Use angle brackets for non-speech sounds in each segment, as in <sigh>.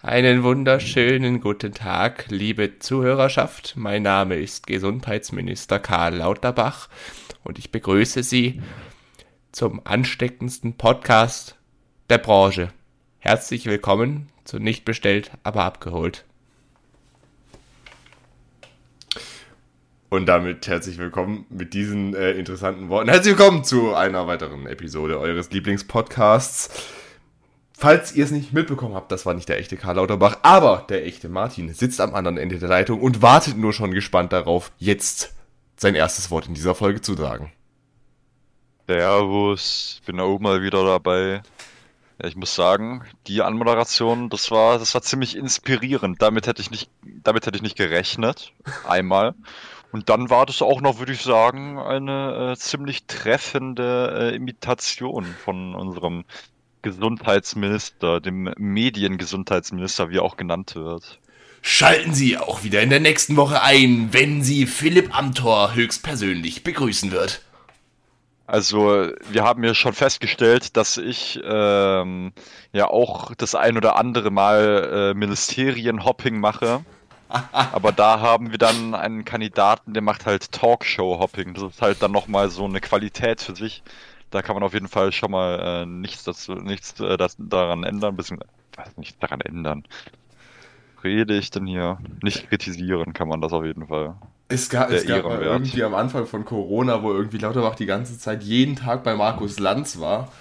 Einen wunderschönen guten Tag, liebe Zuhörerschaft. Mein Name ist Gesundheitsminister Karl Lauterbach und ich begrüße Sie zum ansteckendsten Podcast der Branche. Herzlich willkommen zu Nicht bestellt, aber abgeholt. Und damit herzlich willkommen mit diesen äh, interessanten Worten. Herzlich willkommen zu einer weiteren Episode eures Lieblingspodcasts. Falls ihr es nicht mitbekommen habt, das war nicht der echte Karl Lauterbach, aber der echte Martin sitzt am anderen Ende der Leitung und wartet nur schon gespannt darauf, jetzt sein erstes Wort in dieser Folge zu tragen. Servus, bin auch mal wieder dabei. Ja, ich muss sagen, die Anmoderation, das war, das war ziemlich inspirierend. Damit hätte ich nicht, damit hätte ich nicht gerechnet. Einmal. Und dann war das auch noch, würde ich sagen, eine äh, ziemlich treffende äh, Imitation von unserem Gesundheitsminister, dem Mediengesundheitsminister, wie er auch genannt wird. Schalten Sie auch wieder in der nächsten Woche ein, wenn Sie Philipp Amthor höchstpersönlich begrüßen wird. Also, wir haben ja schon festgestellt, dass ich ähm, ja auch das ein oder andere Mal äh, Ministerienhopping mache. <laughs> Aber da haben wir dann einen Kandidaten, der macht halt Talkshow-Hopping. Das ist halt dann nochmal so eine Qualität für sich da kann man auf jeden Fall schon mal äh, nichts, dazu, nichts äh, das, daran ändern, bisschen, was nicht daran ändern. Rede ich denn hier? Nicht kritisieren kann man das auf jeden Fall. Es gab, es gab mal irgendwie am Anfang von Corona, wo irgendwie Lauterbach die ganze Zeit jeden Tag bei Markus Lanz war,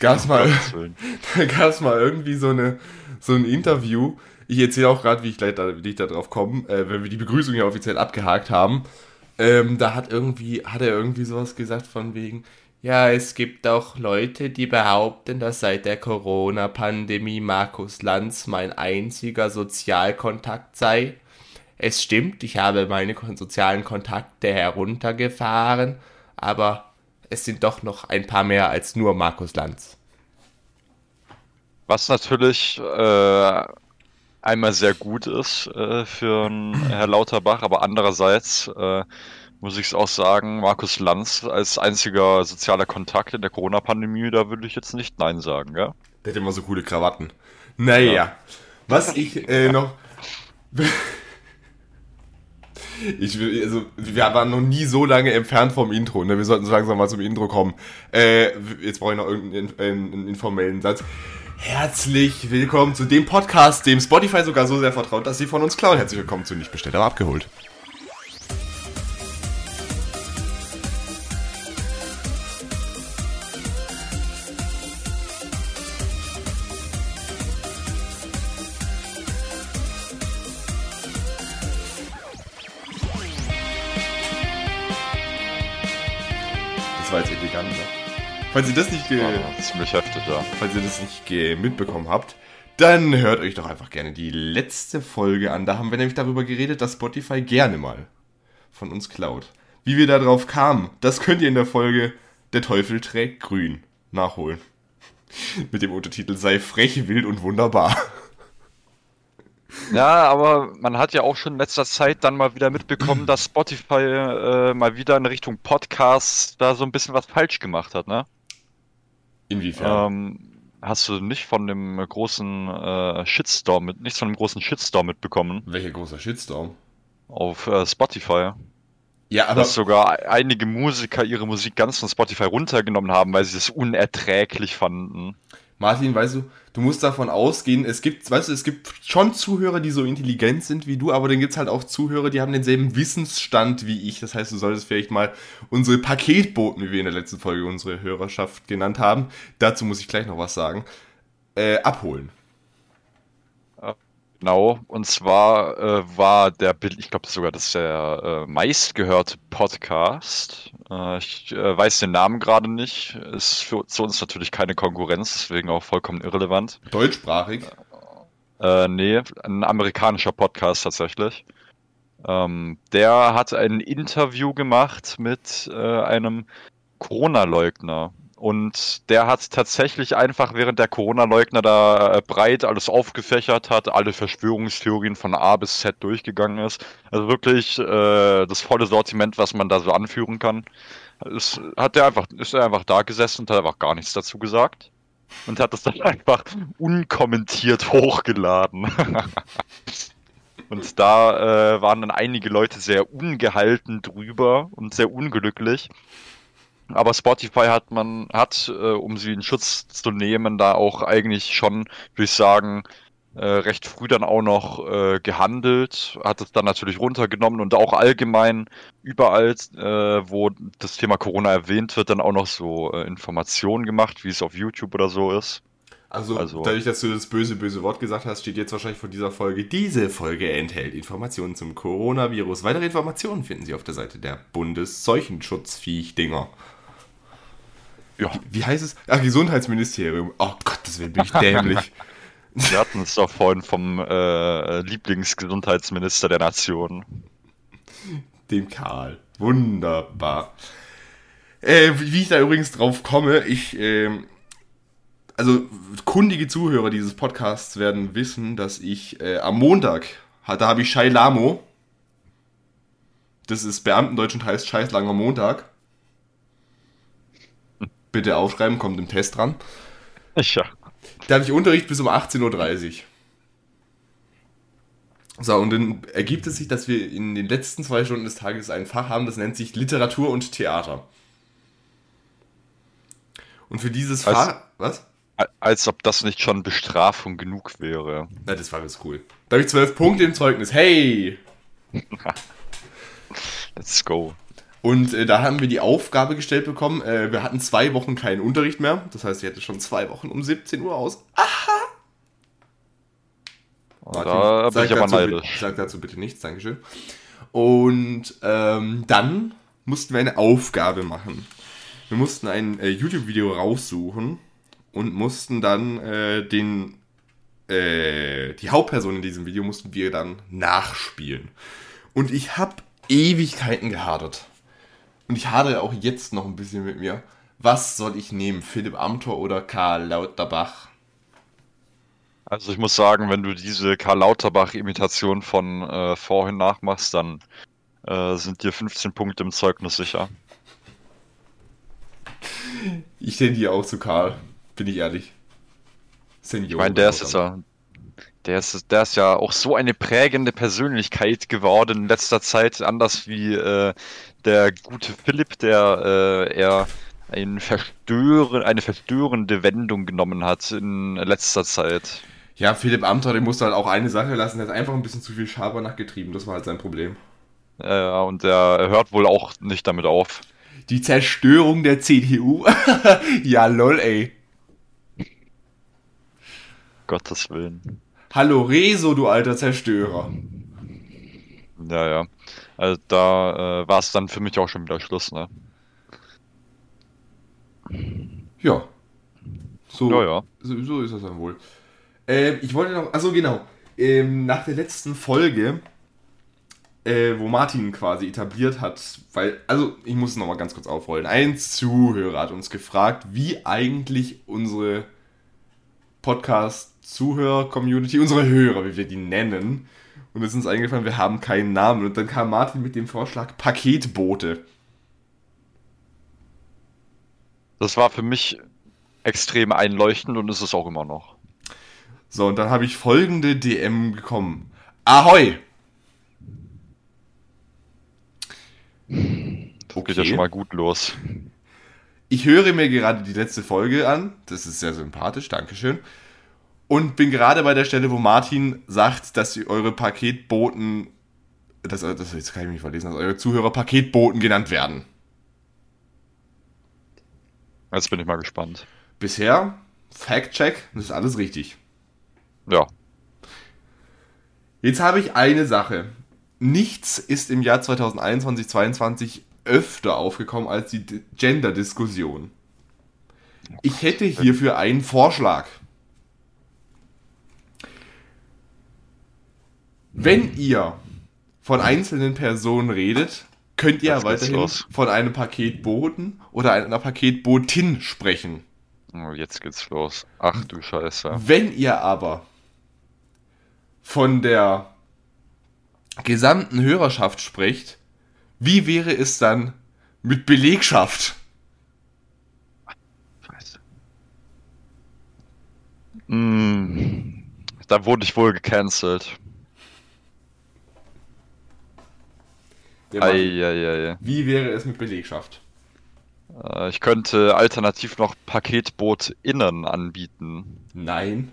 gab es mal, <laughs> mal irgendwie so, eine, so ein Interview. Ich erzähle auch gerade, wie ich gleich da, wie ich da drauf komme, äh, wenn wir die Begrüßung ja offiziell abgehakt haben. Ähm, da hat irgendwie, hat er irgendwie sowas gesagt von wegen, ja, es gibt auch Leute, die behaupten, dass seit der Corona-Pandemie Markus Lanz mein einziger Sozialkontakt sei. Es stimmt, ich habe meine sozialen Kontakte heruntergefahren, aber es sind doch noch ein paar mehr als nur Markus Lanz. Was natürlich äh, einmal sehr gut ist äh, für Herr Lauterbach, aber andererseits äh, muss ich es auch sagen, Markus Lanz als einziger sozialer Kontakt in der Corona-Pandemie, da würde ich jetzt nicht Nein sagen, ja? Der hat immer so coole Krawatten. Naja, ja. was ich äh, noch. <laughs> Ich will, also, wir waren noch nie so lange entfernt vom Intro, ne? Wir sollten so langsam mal zum Intro kommen. Äh, jetzt brauche ich noch irgendeinen einen informellen Satz. Herzlich willkommen zu dem Podcast, dem Spotify sogar so sehr vertraut, dass sie von uns klauen. Herzlich willkommen zu Nicht bestellt, aber abgeholt. Falls ihr das nicht ge oh, ziemlich heftig, ja. Falls ihr das nicht mitbekommen habt, dann hört euch doch einfach gerne die letzte Folge an. Da haben wir nämlich darüber geredet, dass Spotify gerne mal von uns klaut. Wie wir darauf kamen, das könnt ihr in der Folge Der Teufel trägt grün nachholen. <laughs> Mit dem Untertitel Sei frech, wild und wunderbar. Ja, aber man hat ja auch schon in letzter Zeit dann mal wieder mitbekommen, dass Spotify äh, mal wieder in Richtung Podcasts da so ein bisschen was falsch gemacht hat, ne? Inwiefern? Ähm, hast du nicht von dem großen äh, Shitstorm mit, nichts von dem großen Shitstorm mitbekommen? Welcher großer Shitstorm? Auf äh, Spotify. Ja, aber. Dass sogar einige Musiker ihre Musik ganz von Spotify runtergenommen haben, weil sie es unerträglich fanden. Martin, weißt du, du musst davon ausgehen, es gibt, weißt du, es gibt schon Zuhörer, die so intelligent sind wie du, aber dann gibt es halt auch Zuhörer, die haben denselben Wissensstand wie ich. Das heißt, du solltest vielleicht mal unsere Paketboten, wie wir in der letzten Folge unsere Hörerschaft genannt haben, dazu muss ich gleich noch was sagen, äh, abholen. Genau, und zwar äh, war der, ich glaube sogar, das ist der äh, meistgehörte Podcast. Äh, ich äh, weiß den Namen gerade nicht. Ist für zu uns natürlich keine Konkurrenz, deswegen auch vollkommen irrelevant. Deutschsprachig? Äh, nee, ein amerikanischer Podcast tatsächlich. Ähm, der hat ein Interview gemacht mit äh, einem Corona-Leugner. Und der hat tatsächlich einfach, während der Corona-Leugner da äh, breit alles aufgefächert hat, alle Verschwörungstheorien von A bis Z durchgegangen ist. Also wirklich äh, das volle Sortiment, was man da so anführen kann. Ist, hat der einfach, ist er einfach da gesessen und hat einfach gar nichts dazu gesagt. und hat das dann <laughs> einfach unkommentiert hochgeladen. <laughs> und da äh, waren dann einige Leute sehr ungehalten drüber und sehr unglücklich. Aber Spotify hat man, hat, äh, um sie in Schutz zu nehmen, da auch eigentlich schon, würde ich sagen, äh, recht früh dann auch noch äh, gehandelt, hat es dann natürlich runtergenommen und auch allgemein überall, äh, wo das Thema Corona erwähnt wird, dann auch noch so äh, Informationen gemacht, wie es auf YouTube oder so ist. Also, also, dadurch, dass du das böse, böse Wort gesagt hast, steht jetzt wahrscheinlich vor dieser Folge, diese Folge enthält Informationen zum Coronavirus. Weitere Informationen finden Sie auf der Seite der Bundesseuchenschutzviech-Dinger. Ja. Wie heißt es? Ach, Gesundheitsministerium. Oh Gott, das wird mich dämlich. <laughs> <laughs> Wir hatten es doch vorhin vom äh, Lieblingsgesundheitsminister der Nation. Dem Karl. Wunderbar. Äh, wie ich da übrigens drauf komme, ich, äh, also kundige Zuhörer dieses Podcasts werden wissen, dass ich äh, am Montag, da habe ich Shai Lamo, das ist Beamtendeutsch und heißt Scheiß langer Montag. Bitte aufschreiben, kommt im Test dran. Ja. Da habe ich Unterricht bis um 18.30 Uhr. So, und dann ergibt es sich, dass wir in den letzten zwei Stunden des Tages ein Fach haben, das nennt sich Literatur und Theater. Und für dieses als, Fach. Was? Als ob das nicht schon Bestrafung genug wäre. Na, das war ganz cool. Da habe ich zwölf Punkte im Zeugnis. Hey! <laughs> Let's go. Und äh, da haben wir die Aufgabe gestellt bekommen. Äh, wir hatten zwei Wochen keinen Unterricht mehr. Das heißt, ich hatte schon zwei Wochen um 17 Uhr aus. Aha! Martin, da bin ich aber neidisch. Sag dazu bitte nichts, Dankeschön. Und ähm, dann mussten wir eine Aufgabe machen. Wir mussten ein äh, YouTube-Video raussuchen und mussten dann äh, den äh, die Hauptperson in diesem Video mussten wir dann nachspielen. Und ich habe Ewigkeiten gehadert. Und ich hadere auch jetzt noch ein bisschen mit mir. Was soll ich nehmen? Philipp Amthor oder Karl Lauterbach? Also ich muss sagen, wenn du diese Karl Lauterbach-Imitation von äh, vorhin nachmachst, dann äh, sind dir 15 Punkte im Zeugnis sicher. Ich tendiere auch zu Karl, bin ich ehrlich. Senior. Ich meine, der ist ja, der ist, der ist ja auch so eine prägende Persönlichkeit geworden in letzter Zeit, anders wie äh, der gute Philipp, der äh, eher ein Verstören, eine verstörende Wendung genommen hat in letzter Zeit. Ja, Philipp Amthor, der musste halt auch eine Sache lassen, der hat einfach ein bisschen zu viel Schabernack getrieben, das war halt sein Problem. Ja, und der hört wohl auch nicht damit auf. Die Zerstörung der CDU? <laughs> ja, lol, ey. Gottes Willen. Hallo Rezo, du alter Zerstörer. Ja, ja. Also da äh, war es dann für mich auch schon wieder Schluss, ne? Ja. So, ja, ja. so, so ist das dann wohl. Ähm, ich wollte noch, also genau, ähm, nach der letzten Folge, äh, wo Martin quasi etabliert hat, weil, also ich muss es nochmal ganz kurz aufrollen. Ein Zuhörer hat uns gefragt, wie eigentlich unsere Podcast-Zuhörer-Community, unsere Hörer, wie wir die nennen, und es ist uns eingefallen, wir haben keinen Namen. Und dann kam Martin mit dem Vorschlag Paketboote. Das war für mich extrem einleuchtend und ist es auch immer noch. So, und dann habe ich folgende DM bekommen. Ahoi! Das geht ja schon mal gut los. Ich höre mir gerade die letzte Folge an. Das ist sehr sympathisch, Dankeschön. Und bin gerade bei der Stelle, wo Martin sagt, dass eure Paketboten, das, das jetzt kann ich nicht verlesen, dass eure Zuhörer Paketboten genannt werden. Jetzt bin ich mal gespannt. Bisher, Fact-Check, das ist alles richtig. Ja. Jetzt habe ich eine Sache. Nichts ist im Jahr 2021, 2022 öfter aufgekommen als die Gender-Diskussion. Ich hätte hierfür einen Vorschlag. Wenn ihr von einzelnen Personen redet, könnt ihr weiterhin von einem Paketboten oder einer Paketbotin sprechen. Oh, jetzt geht's los. Ach du Scheiße. Wenn ihr aber von der gesamten Hörerschaft spricht, wie wäre es dann mit Belegschaft? Mm, da wurde ich wohl gecancelt. Ei, Wie wäre es mit Belegschaft? Äh, ich könnte alternativ noch Paketboot innen anbieten. Nein.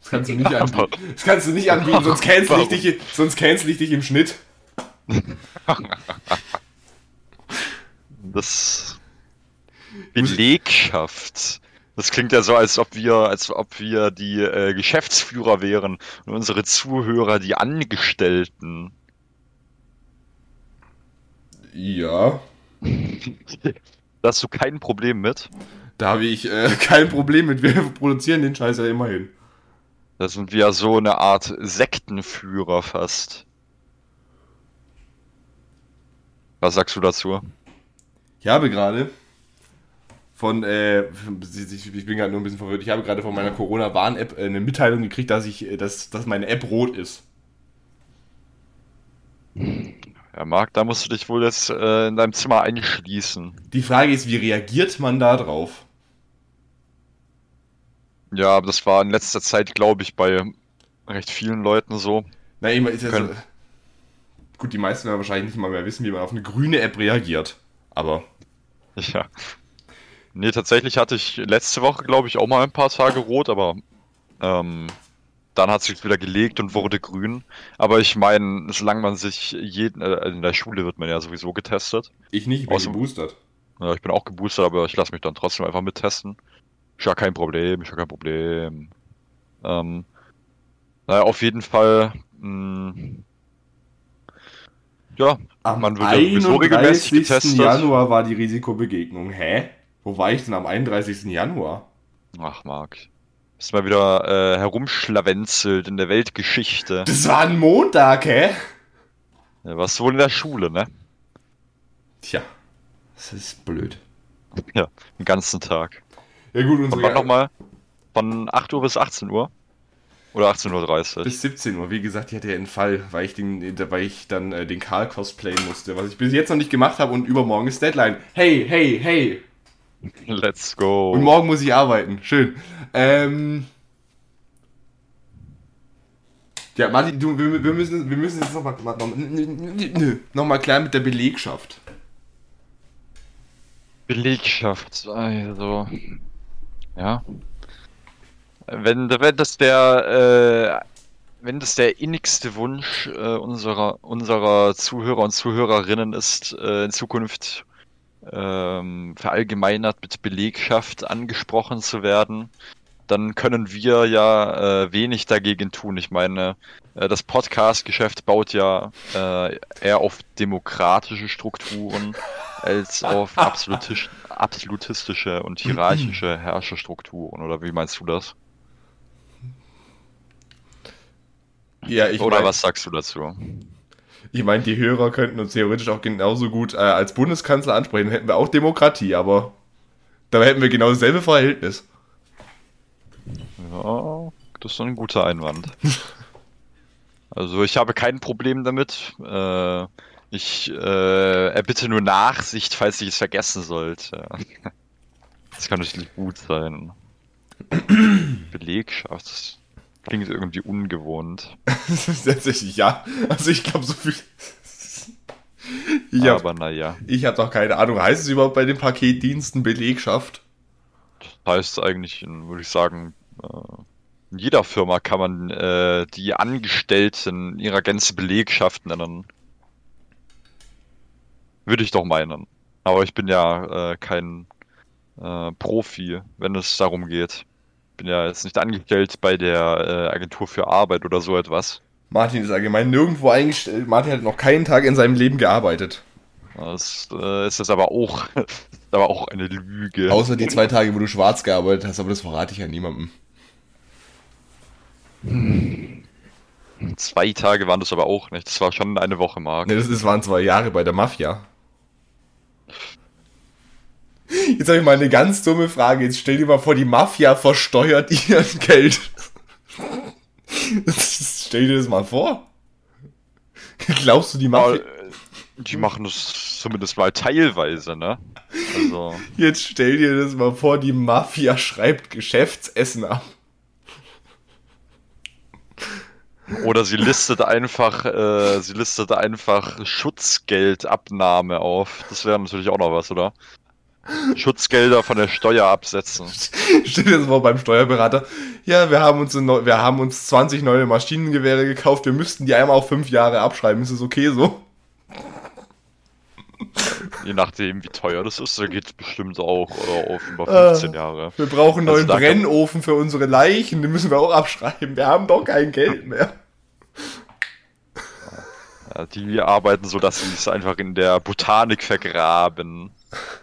Das kannst du <laughs> nicht anbieten. Das kannst du nicht anbieten, sonst <laughs> cancel ich dich, sonst cancel ich dich im Schnitt. das Belegschaft. Das klingt ja so, als ob wir, als ob wir die äh, Geschäftsführer wären und unsere Zuhörer die Angestellten. Ja. <laughs> da hast du kein Problem mit? Da habe ich äh, <laughs> kein Problem mit. Wir <laughs> produzieren den Scheiß ja immerhin. Da sind wir ja so eine Art Sektenführer fast. Was sagst du dazu? Ich habe gerade von, äh, ich bin gerade nur ein bisschen verwirrt, ich habe gerade von meiner Corona-Warn-App äh, eine Mitteilung gekriegt, dass ich, äh, dass, dass meine App rot ist. Ja, Marc, da musst du dich wohl jetzt äh, in deinem Zimmer einschließen. Die Frage ist, wie reagiert man da drauf? Ja, das war in letzter Zeit, glaube ich, bei recht vielen Leuten so. Na, immer ist ja so. Gut, die meisten werden wahrscheinlich nicht mal mehr wissen, wie man auf eine grüne App reagiert. Aber. Ja. Nee, tatsächlich hatte ich letzte Woche, glaube ich, auch mal ein paar Tage rot, aber ähm, dann hat es sich wieder gelegt und wurde grün. Aber ich meine, solange man sich jeden, äh, in der Schule wird man ja sowieso getestet. Ich nicht, ich bin Außer, geboostert. Ja, ich bin auch geboostert, aber ich lasse mich dann trotzdem einfach mittesten. Ist ja kein Problem, ist ja kein Problem. Ähm, naja, auf jeden Fall. Mh, hm, ja, am man wird ja sowieso regelmäßig getestet. Januar war die Risikobegegnung. Hä? Wo war ich denn am 31. Januar? Ach, Marc. Ist mal wieder äh, herumschlawenzelt in der Weltgeschichte. Das war ein Montag, hä? Ja, warst du wohl in der Schule, ne? Tja, das ist blöd. Ja, den ganzen Tag. Ja gut, unsere... Von nochmal? Von 8 Uhr bis 18 Uhr? Oder 18.30 Uhr? Bis 17 Uhr. Wie gesagt, ich hatte ja einen Fall, weil ich, den, weil ich dann äh, den Karl cosplayen musste, was ich bis jetzt noch nicht gemacht habe und übermorgen ist Deadline. Hey, hey, hey! <laughs> Let's go. Und morgen muss ich arbeiten. Schön. Ähm. Ja, Martin, du, wir, wir, müssen, wir müssen jetzt nochmal noch, noch mal klären mit der Belegschaft. Belegschaft, also. Ja. Wenn, wenn das der. Äh, wenn das der innigste Wunsch äh, unserer, unserer Zuhörer und Zuhörerinnen ist, äh, in Zukunft ähm, verallgemeinert mit Belegschaft angesprochen zu werden, dann können wir ja äh, wenig dagegen tun. Ich meine, äh, das Podcast-Geschäft baut ja äh, eher auf demokratische Strukturen als auf <laughs> absolutisch, absolutistische und hierarchische <clears throat> Herrscherstrukturen. Oder wie meinst du das? Ja, ich Oder mein... was sagst du dazu? Ich meine, die Hörer könnten uns theoretisch auch genauso gut äh, als Bundeskanzler ansprechen. Hätten wir auch Demokratie, aber da hätten wir genau dasselbe Verhältnis. Ja, das ist ein guter Einwand. <laughs> also ich habe kein Problem damit. Äh, ich äh, erbitte nur Nachsicht, falls ich es vergessen sollte. <laughs> Das kann natürlich gut sein. <clears throat> Belegschaft. Klingt irgendwie ungewohnt. <laughs> Tatsächlich, ja. Also ich glaube, so viel. Ich Aber naja. Ich habe doch keine Ahnung. Heißt es überhaupt bei den Paketdiensten Belegschaft? Das heißt eigentlich, würde ich sagen, äh, in jeder Firma kann man äh, die Angestellten ihrer Gänze Belegschaft nennen. Würde ich doch meinen. Aber ich bin ja äh, kein äh, Profi, wenn es darum geht bin ja jetzt nicht angestellt bei der äh, Agentur für Arbeit oder so etwas. Martin ist allgemein nirgendwo eingestellt. Martin hat noch keinen Tag in seinem Leben gearbeitet. Das äh, ist das aber auch, <laughs> aber auch eine Lüge. Außer die zwei Tage, wo du schwarz gearbeitet hast, aber das verrate ich ja niemandem. Hm. Zwei Tage waren das aber auch nicht. Das war schon eine Woche, Marc. Ne, das, das waren zwei Jahre bei der Mafia. Jetzt habe ich mal eine ganz dumme Frage. Jetzt stell dir mal vor, die Mafia versteuert <laughs> ihr Geld. <laughs> stell dir das mal vor. Glaubst du, die Mafia. Die machen das zumindest mal teilweise, ne? Also. Jetzt stell dir das mal vor, die Mafia schreibt Geschäftsessen ab. Oder sie listet einfach, äh, sie listet einfach Schutzgeldabnahme auf. Das wäre natürlich auch noch was, oder? Schutzgelder von der Steuer absetzen. Steht jetzt mal beim Steuerberater. Ja, wir haben uns, wir haben uns 20 neue Maschinengewehre gekauft. Wir müssten die einmal auf fünf Jahre abschreiben. Ist das okay so? Je nachdem, wie teuer das ist, da geht es bestimmt auch äh, auf über 15 äh, Jahre. Wir brauchen einen also neuen Brennofen für unsere Leichen, den müssen wir auch abschreiben. Wir haben doch kein Geld mehr. Ja, die arbeiten so, dass sie es einfach in der Botanik vergraben.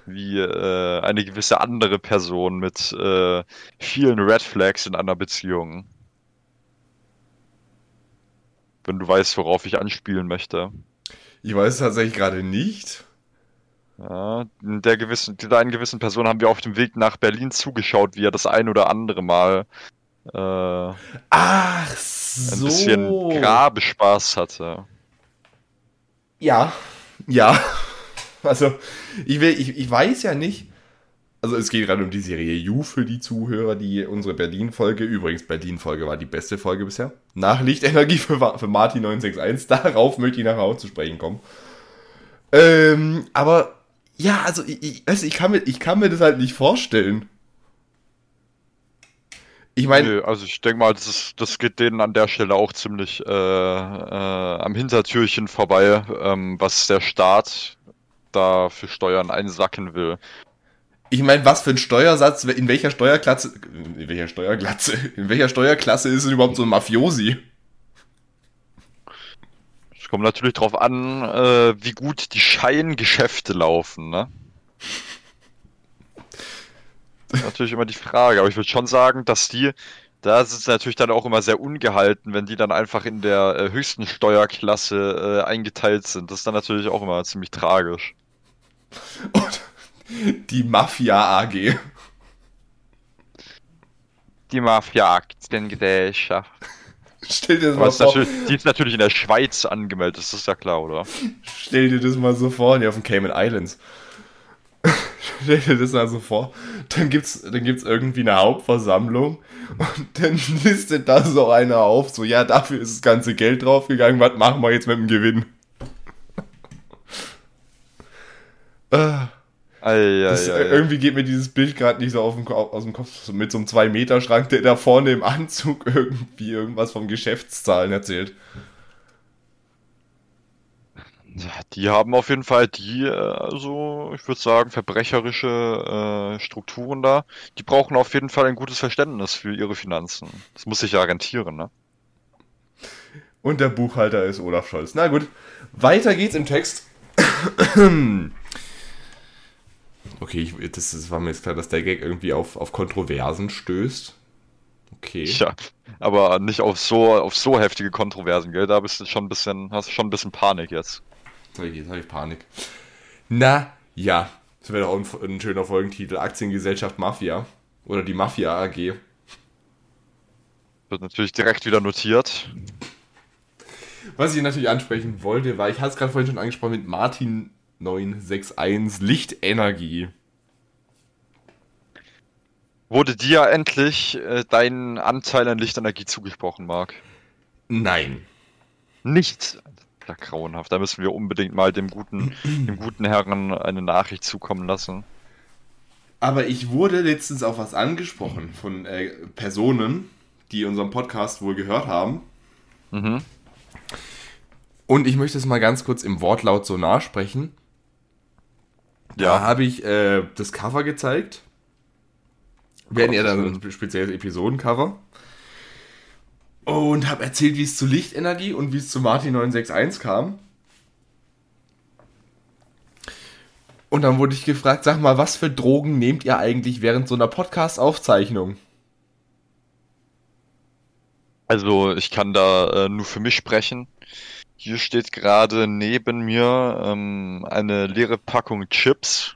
Wie äh, eine gewisse andere Person mit äh, vielen Red Flags in einer Beziehung. Wenn du weißt, worauf ich anspielen möchte. Ich weiß es tatsächlich gerade nicht. Ja, der gewissen, der einen gewissen Person haben wir auf dem Weg nach Berlin zugeschaut, wie er das ein oder andere Mal äh, Ach so. ein bisschen Grabespaß hatte. Ja, ja. <laughs> Also, ich, will, ich, ich weiß ja nicht. Also, es geht gerade um die Serie You für die Zuhörer, die unsere Berlin-Folge, übrigens, Berlin-Folge war die beste Folge bisher. Nach Lichtenergie für, für Martin 961. Darauf möchte ich nachher auch zu sprechen kommen. Ähm, aber ja, also ich, also ich, kann mir, ich kann mir das halt nicht vorstellen. Ich meine. also ich denke mal, das, ist, das geht denen an der Stelle auch ziemlich äh, äh, am Hintertürchen vorbei, ähm, was der Staat da für Steuern einsacken will. Ich meine, was für ein Steuersatz, in welcher Steuerklasse, in welcher Steuerklasse, in welcher Steuerklasse ist es überhaupt so ein Mafiosi? Es kommt natürlich darauf an, äh, wie gut die Scheingeschäfte laufen, ne? natürlich immer die Frage, aber ich würde schon sagen, dass die, da sind sie natürlich dann auch immer sehr ungehalten, wenn die dann einfach in der äh, höchsten Steuerklasse äh, eingeteilt sind. Das ist dann natürlich auch immer ziemlich tragisch. Und die Mafia AG. Die Mafia-Aktiengesellschaft. Stell dir das mal vor. Die ist natürlich in der Schweiz angemeldet, das ist ja klar, oder? Stell dir das mal so vor, hier auf den Cayman Islands. <laughs> Stell dir das mal so vor. Dann gibt's, dann gibt's irgendwie eine Hauptversammlung und dann listet da so einer auf, so, ja, dafür ist das ganze Geld draufgegangen, was machen wir jetzt mit dem Gewinn? Ah. Ei, das, ei, ei, irgendwie geht mir dieses Bild gerade nicht so dem, aus dem Kopf. Mit so einem 2-Meter-Schrank, der da vorne im Anzug <laughs> irgendwie irgendwas vom Geschäftszahlen erzählt. Die haben auf jeden Fall die, also ich würde sagen, verbrecherische äh, Strukturen da. Die brauchen auf jeden Fall ein gutes Verständnis für ihre Finanzen. Das muss sich ja rentieren, ne? Und der Buchhalter ist Olaf Scholz. Na gut, weiter geht's im Text. <clears throat> Okay, ich, das, das, war mir jetzt klar, dass der Gag irgendwie auf, auf Kontroversen stößt. Okay. Ja, aber nicht auf so, auf so heftige Kontroversen, gell? Da bist du schon ein bisschen, hast du schon ein bisschen Panik jetzt. Jetzt habe ich Panik. Na, ja. Das wäre doch ein, ein schöner Folgentitel. Aktiengesellschaft Mafia. Oder die Mafia AG. Wird natürlich direkt wieder notiert. Was ich natürlich ansprechen wollte, war, ich hatte es gerade vorhin schon angesprochen mit Martin 961 Lichtenergie. Wurde dir endlich äh, dein Anteil an Lichtenergie zugesprochen, Marc? Nein. Nicht? Ja, grauenhaft. Da müssen wir unbedingt mal dem guten, dem guten Herrn eine Nachricht zukommen lassen. Aber ich wurde letztens auf was angesprochen von äh, Personen, die unseren Podcast wohl gehört haben. Mhm. Und ich möchte es mal ganz kurz im Wortlaut so nachsprechen. Ja. Da habe ich äh, das Cover gezeigt. Hatten ja dann ein spezielles Episodencover. Und habe erzählt, wie es zu Lichtenergie und wie es zu Martin 961 kam. Und dann wurde ich gefragt, sag mal, was für Drogen nehmt ihr eigentlich während so einer Podcast-Aufzeichnung? Also, ich kann da äh, nur für mich sprechen. Hier steht gerade neben mir ähm, eine leere Packung Chips,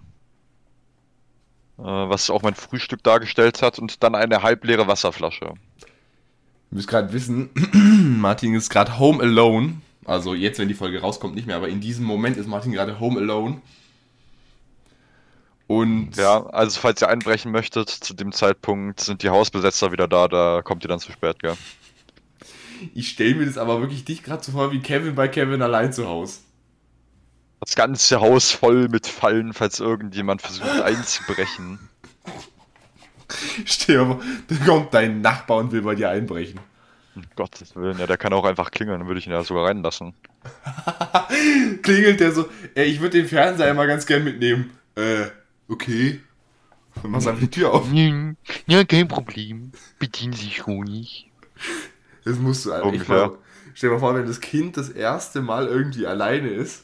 äh, was auch mein Frühstück dargestellt hat, und dann eine halbleere Wasserflasche. Ihr müsst gerade wissen, <clears throat> Martin ist gerade home alone. Also jetzt, wenn die Folge rauskommt, nicht mehr, aber in diesem Moment ist Martin gerade home alone. Und ja, also falls ihr einbrechen möchtet, zu dem Zeitpunkt sind die Hausbesetzer wieder da, da kommt ihr dann zu spät, gell? Ich stelle mir das aber wirklich dich gerade so vor wie Kevin bei Kevin allein zu Hause. Das ganze Haus voll mit Fallen, falls irgendjemand versucht <laughs> einzubrechen. Steh aber, dann kommt dein Nachbar und will bei dir einbrechen. Um Gottes Willen, ja, der kann auch einfach klingeln, dann würde ich ihn ja sogar reinlassen. <laughs> Klingelt der so, ey, ich würde den Fernseher mal ganz gern mitnehmen. Äh, okay. Dann machst einfach die Tür auf. Ja, kein Problem. Bedienen Sie sich ruhig. Das musst du eigentlich mal. Stell dir mal vor, wenn das Kind das erste Mal irgendwie alleine ist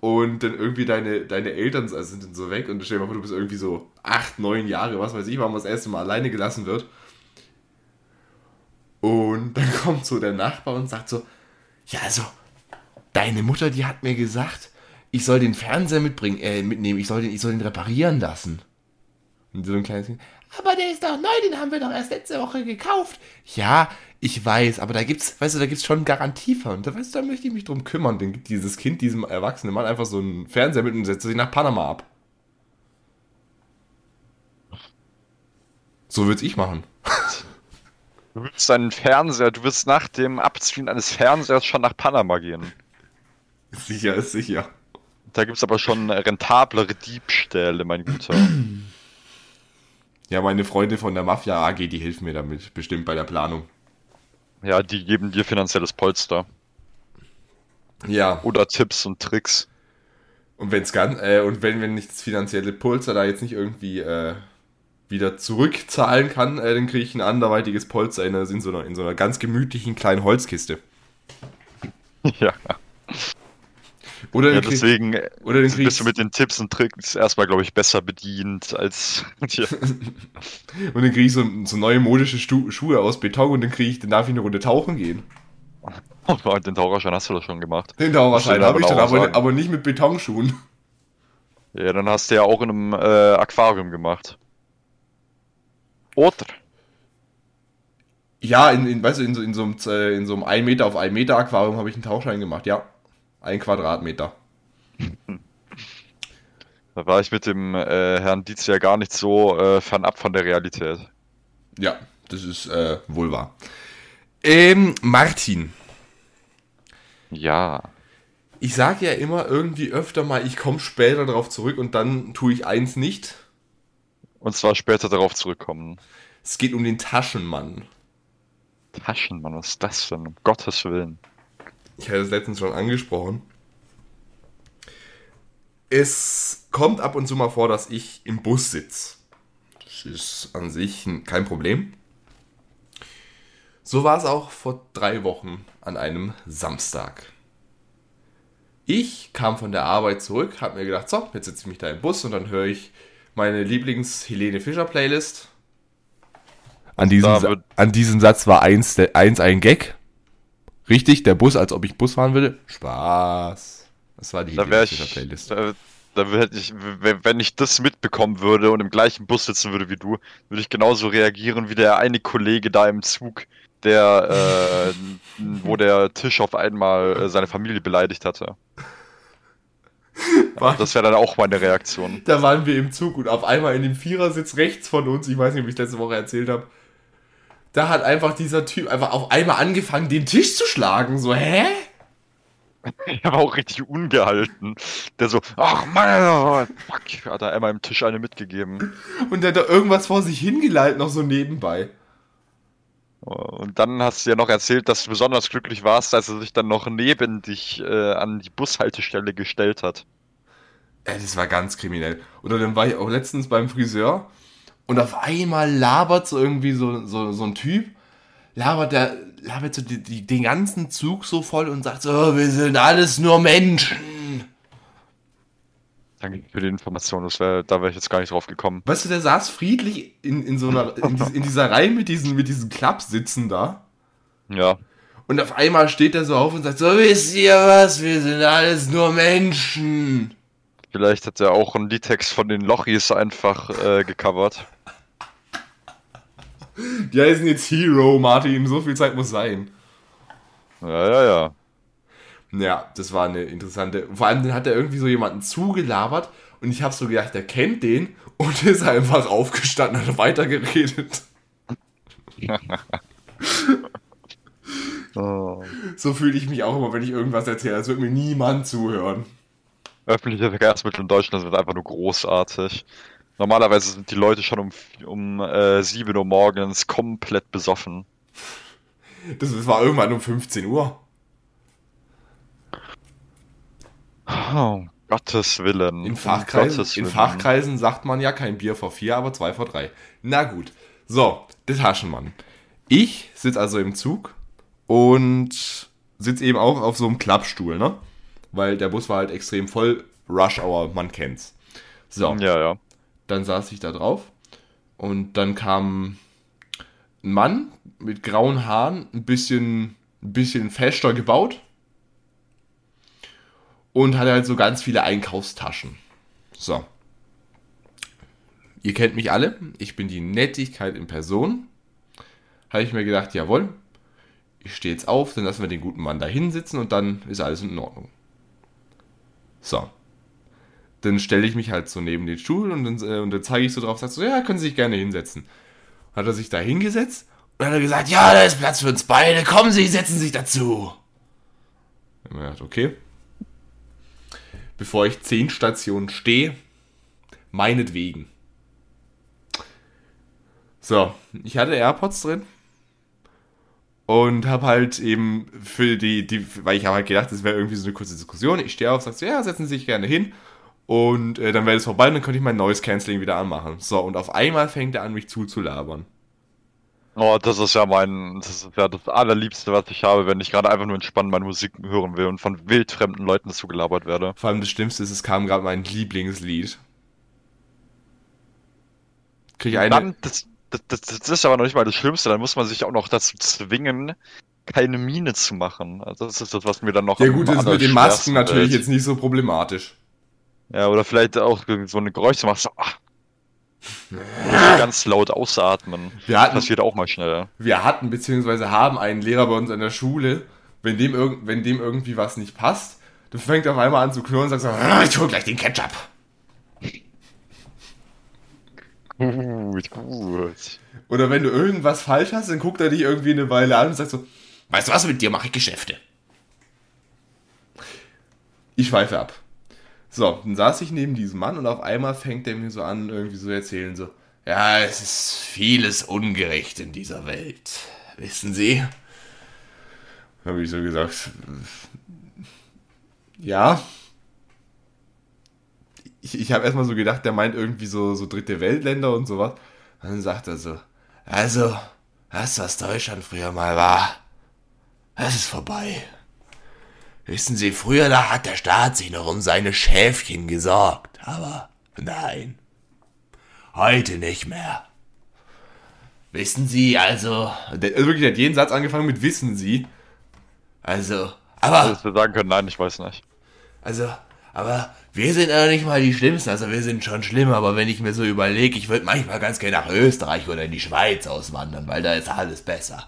und dann irgendwie deine, deine Eltern also sind dann so weg und stell dir mal vor, du bist irgendwie so acht, neun Jahre, was weiß ich, warum das erste Mal alleine gelassen wird. Und dann <laughs> kommt so der Nachbar und sagt so, ja, also, deine Mutter, die hat mir gesagt, ich soll den Fernseher mitbringen, äh, mitnehmen, ich soll den, ich soll den reparieren lassen. Und so ein kleines Kind, aber der ist doch neu, den haben wir doch erst letzte Woche gekauft. Ja, ich weiß, aber da gibt's, weißt du, da gibt's schon Garantie von. Da, weißt du, da möchte ich mich drum kümmern. Denn dieses Kind, diesem erwachsenen Mann einfach so einen Fernseher mit und setzt sich nach Panama ab. So würde ich machen. Du willst deinen Fernseher, du wirst nach dem Abziehen eines Fernsehers schon nach Panama gehen. Sicher ist sicher. Da gibt es aber schon rentablere Diebstähle, mein Guter. <clears throat> Ja, meine Freunde von der Mafia AG, die helfen mir damit, bestimmt bei der Planung. Ja, die geben dir finanzielles Polster. Ja. Oder Tipps und Tricks. Und wenn's ganz, äh, und wenn, wenn ich das finanzielle Polster da jetzt nicht irgendwie äh, wieder zurückzahlen kann, äh, dann kriege ich ein anderweitiges Polster in, in, so einer, in so einer ganz gemütlichen kleinen Holzkiste. <laughs> Ja. Oder ja, deswegen oder den bist du mit den Tipps und Tricks erstmal, glaube ich, besser bedient als <laughs> dir. <laughs> und dann kriege ich so, so neue modische Stu Schuhe aus Beton und dann kriege ich, dann darf ich eine Runde tauchen gehen. <laughs> Oh, den Taucherschein hast du doch schon gemacht. Den Taucherschein habe ich dann, aber, aber nicht mit Betonschuhen. Ja, dann hast du ja auch in einem äh, Aquarium gemacht. Oder? Ja, in, in, weißt du, in so, in so einem, äh, in so einem 1 Meter auf 1 Meter Aquarium habe ich einen Tauchschein gemacht, ja. Ein Quadratmeter. Da war ich mit dem äh, Herrn Dietz ja gar nicht so äh, fernab von der Realität. Ja, das ist äh, wohl wahr. Ähm, Martin. Ja. Ich sage ja immer irgendwie öfter mal, ich komme später darauf zurück und dann tue ich eins nicht. Und zwar später darauf zurückkommen. Es geht um den Taschenmann. Taschenmann, was ist das denn? Um Gottes Willen. Ich hatte es letztens schon angesprochen. Es kommt ab und zu mal vor, dass ich im Bus sitze. Das ist an sich kein Problem. So war es auch vor drei Wochen an einem Samstag. Ich kam von der Arbeit zurück, habe mir gedacht, so, jetzt sitze ich mich da im Bus und dann höre ich meine Lieblings-Helene Fischer-Playlist. An diesem, an diesem Satz war eins, eins ein Gag. Richtig, der Bus, als ob ich Bus fahren würde. Spaß. Das war die da Helene Fischer-Playlist. Da, da hätte ich, wenn ich das mitbekommen würde und im gleichen Bus sitzen würde wie du, würde ich genauso reagieren wie der eine Kollege da im Zug, der, äh, <laughs> wo der Tisch auf einmal äh, seine Familie beleidigt hatte. War, das wäre dann auch meine Reaktion. Da waren wir im Zug und auf einmal in dem Vierersitz rechts von uns, ich weiß nicht, ob ich letzte Woche erzählt habe, da hat einfach dieser Typ einfach auf einmal angefangen, den Tisch zu schlagen. So, hä? <laughs> Er war auch richtig ungehalten. Der so, ach Mann, fuck, hat er einmal im Tisch eine mitgegeben. Und der hat da irgendwas vor sich hingeleitet, noch so nebenbei. Und dann hast du ja noch erzählt, dass du besonders glücklich warst, als er sich dann noch neben dich äh, an die Bushaltestelle gestellt hat. Ey, das war ganz kriminell. Oder dann war ich auch letztens beim Friseur und auf einmal labert so irgendwie so, so, so ein Typ, labert der, labert so die, die, den ganzen Zug so voll und sagt so, oh, wir sind alles nur Menschen. Danke für die Information, das wär, da wäre ich jetzt gar nicht drauf gekommen. Weißt du, der saß friedlich in, in so einer, in, in dieser Reihe mit diesen, mit diesen Klappsitzen da. Ja. Und auf einmal steht er so auf und sagt so, wisst ihr was, wir sind alles nur Menschen. Vielleicht hat er auch einen Liedtext von den Lochis einfach äh, gecovert. Die heißen jetzt Hero, Martin, so viel Zeit muss sein. Ja, ja, ja. Ja, das war eine interessante. Vor allem hat er irgendwie so jemanden zugelabert und ich habe so gedacht, er kennt den und ist einfach aufgestanden und hat weitergeredet. <laughs> Oh. So fühle ich mich auch immer, wenn ich irgendwas erzähle. Als würde mir niemand zuhören. Öffentliche Verkehrsmittel in Deutschland sind einfach nur großartig. Normalerweise sind die Leute schon um, um äh, 7 Uhr morgens komplett besoffen. Das, das war irgendwann um 15 Uhr. Oh, Gottes Willen. In Fachkreisen, Gottes Willen. in Fachkreisen sagt man ja kein Bier vor vier, aber zwei vor drei. Na gut. So, der Taschenmann. Ich sitze also im Zug und sitze eben auch auf so einem Klappstuhl, ne? Weil der Bus war halt extrem voll. Rush Hour, man kennt's. So. Ja, ja. Dann saß ich da drauf und dann kam ein Mann mit grauen Haaren, ein bisschen, ein bisschen fester gebaut und hatte halt so ganz viele Einkaufstaschen. So. Ihr kennt mich alle, ich bin die Nettigkeit in Person. Habe ich mir gedacht, jawohl, ich stehe jetzt auf, dann lassen wir den guten Mann da hinsitzen und dann ist alles in Ordnung. So. Dann stelle ich mich halt so neben den Stuhl und dann, äh, und dann zeige ich so drauf, sage so, ja, können Sie sich gerne hinsetzen. Hat er sich da hingesetzt und hat er gesagt, ja, da ist Platz für uns beide, kommen Sie, setzen Sie sich dazu. Ich mir gedacht, okay. Bevor ich zehn Stationen stehe, meinetwegen. So, ich hatte AirPods drin und habe halt eben für die, die weil ich habe halt gedacht, das wäre irgendwie so eine kurze Diskussion. Ich stehe auf, sag so, ja, setzen Sie sich gerne hin und äh, dann wäre es vorbei und dann könnte ich mein neues Canceling wieder anmachen. So, und auf einmal fängt er an, mich zuzulabern. Oh, das ist ja mein, das ist ja das allerliebste, was ich habe, wenn ich gerade einfach nur entspannt meine Musik hören will und von wildfremden Leuten zugelabert werde. Vor allem das Schlimmste ist, es kam gerade mein Lieblingslied. Krieg ich eine. Dann, das, das, das, das ist aber noch nicht mal das Schlimmste, dann muss man sich auch noch dazu zwingen, keine Miene zu machen. Also das ist das, was mir dann noch. Ja gut, das ist mit den Masken natürlich jetzt nicht so problematisch. Ja, oder vielleicht auch so eine Geräusche machst, so, ach, ganz laut ausatmen. Wir hatten, das passiert auch mal schnell. Wir hatten beziehungsweise haben einen Lehrer bei uns an der Schule, wenn dem, wenn dem irgendwie was nicht passt, dann fängt er auf einmal an zu knurren und sagt so, ah, ich hol gleich den Ketchup. Gut, gut. Oder wenn du irgendwas falsch hast, dann guckt er dich irgendwie eine Weile an und sagt so, weißt du was, mit dir mache ich Geschäfte. Ich schweife ab. So, dann saß ich neben diesem Mann und auf einmal fängt er mir so an, irgendwie so erzählen, so, ja, es ist vieles ungerecht in dieser Welt. Wissen Sie? Habe ich so gesagt, ja. Ich, ich habe erstmal so gedacht, der meint irgendwie so, so dritte Weltländer und sowas. Und dann sagt er so, also, das, was Deutschland früher mal war, das ist vorbei. Wissen Sie, früher da hat der Staat sich noch um seine Schäfchen gesorgt, aber nein, heute nicht mehr. Wissen Sie, also, der, also wirklich hat jeden Satz angefangen mit Wissen Sie. Also, aber. Hättest du sagen können, nein, ich weiß nicht. Also, aber wir sind ja nicht mal die Schlimmsten, also wir sind schon schlimm, aber wenn ich mir so überlege, ich würde manchmal ganz gerne nach Österreich oder in die Schweiz auswandern, weil da ist alles besser.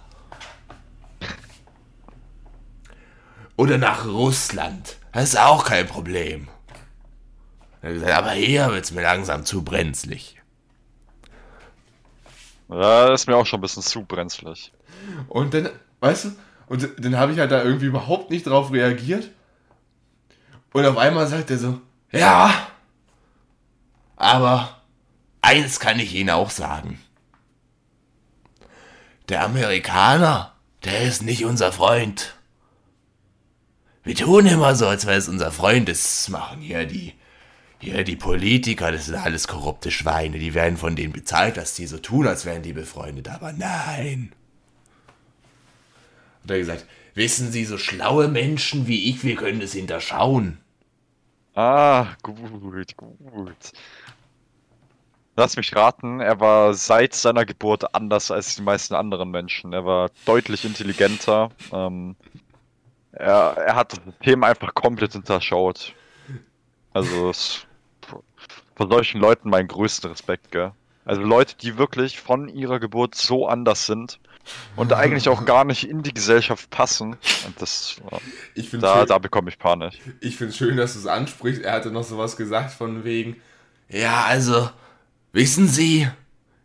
Oder nach Russland. Das ist auch kein Problem. Gesagt, aber hier wird es mir langsam zu brenzlig. Ja, das ist mir auch schon ein bisschen zu brenzlig. Und dann, weißt du, und dann habe ich halt da irgendwie überhaupt nicht drauf reagiert. Und auf einmal sagt er so, ja, aber eins kann ich Ihnen auch sagen. Der Amerikaner, der ist nicht unser Freund. Wir tun immer so, als wäre es unser Freund. Das machen hier die, hier die Politiker, das sind alles korrupte Schweine. Die werden von denen bezahlt, dass die so tun, als wären die befreundet. Aber nein. Und er gesagt, wissen Sie, so schlaue Menschen wie ich, wir können es hinterschauen. Ah, gut, gut. Lass mich raten, er war seit seiner Geburt anders als die meisten anderen Menschen. Er war deutlich intelligenter. Ähm, er, er hat das System einfach komplett hinterschaut. Also es, von solchen Leuten mein größter Respekt, gell? Also Leute, die wirklich von ihrer Geburt so anders sind und <laughs> eigentlich auch gar nicht in die Gesellschaft passen. Und das, ich da, schön, da bekomme ich Panik. Ich finde es schön, dass du es ansprichst. Er hatte noch sowas gesagt von wegen, ja, also, wissen Sie,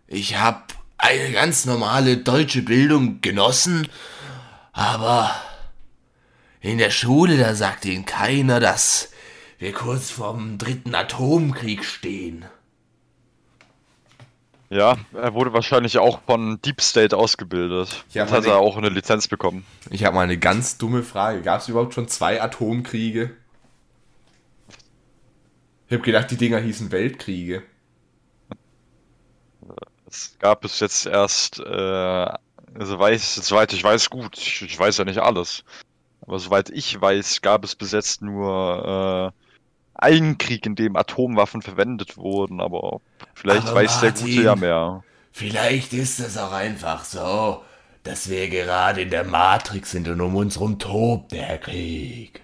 ich habe eine ganz normale deutsche Bildung genossen Aber in der Schule, da sagt ihnen keiner, dass wir kurz vorm dritten Atomkrieg stehen. Ja, er wurde wahrscheinlich auch von Deep State ausgebildet. Jetzt hat er auch eine Lizenz bekommen. Ich habe mal eine ganz dumme Frage. Gab es überhaupt schon zwei Atomkriege? Ich habe gedacht, die Dinger hießen Weltkriege. Es gab bis jetzt erst, äh, also weiß, soweit ich weiß, gut, ich, ich, weiß ja nicht alles. Aber soweit ich weiß, gab es bis jetzt nur äh, einen Krieg, in dem Atomwaffen verwendet wurden, aber vielleicht aber weiß Martin, der Gute ja mehr. Vielleicht ist es auch einfach so, dass wir gerade in der Matrix sind und um uns rum tobt der Krieg.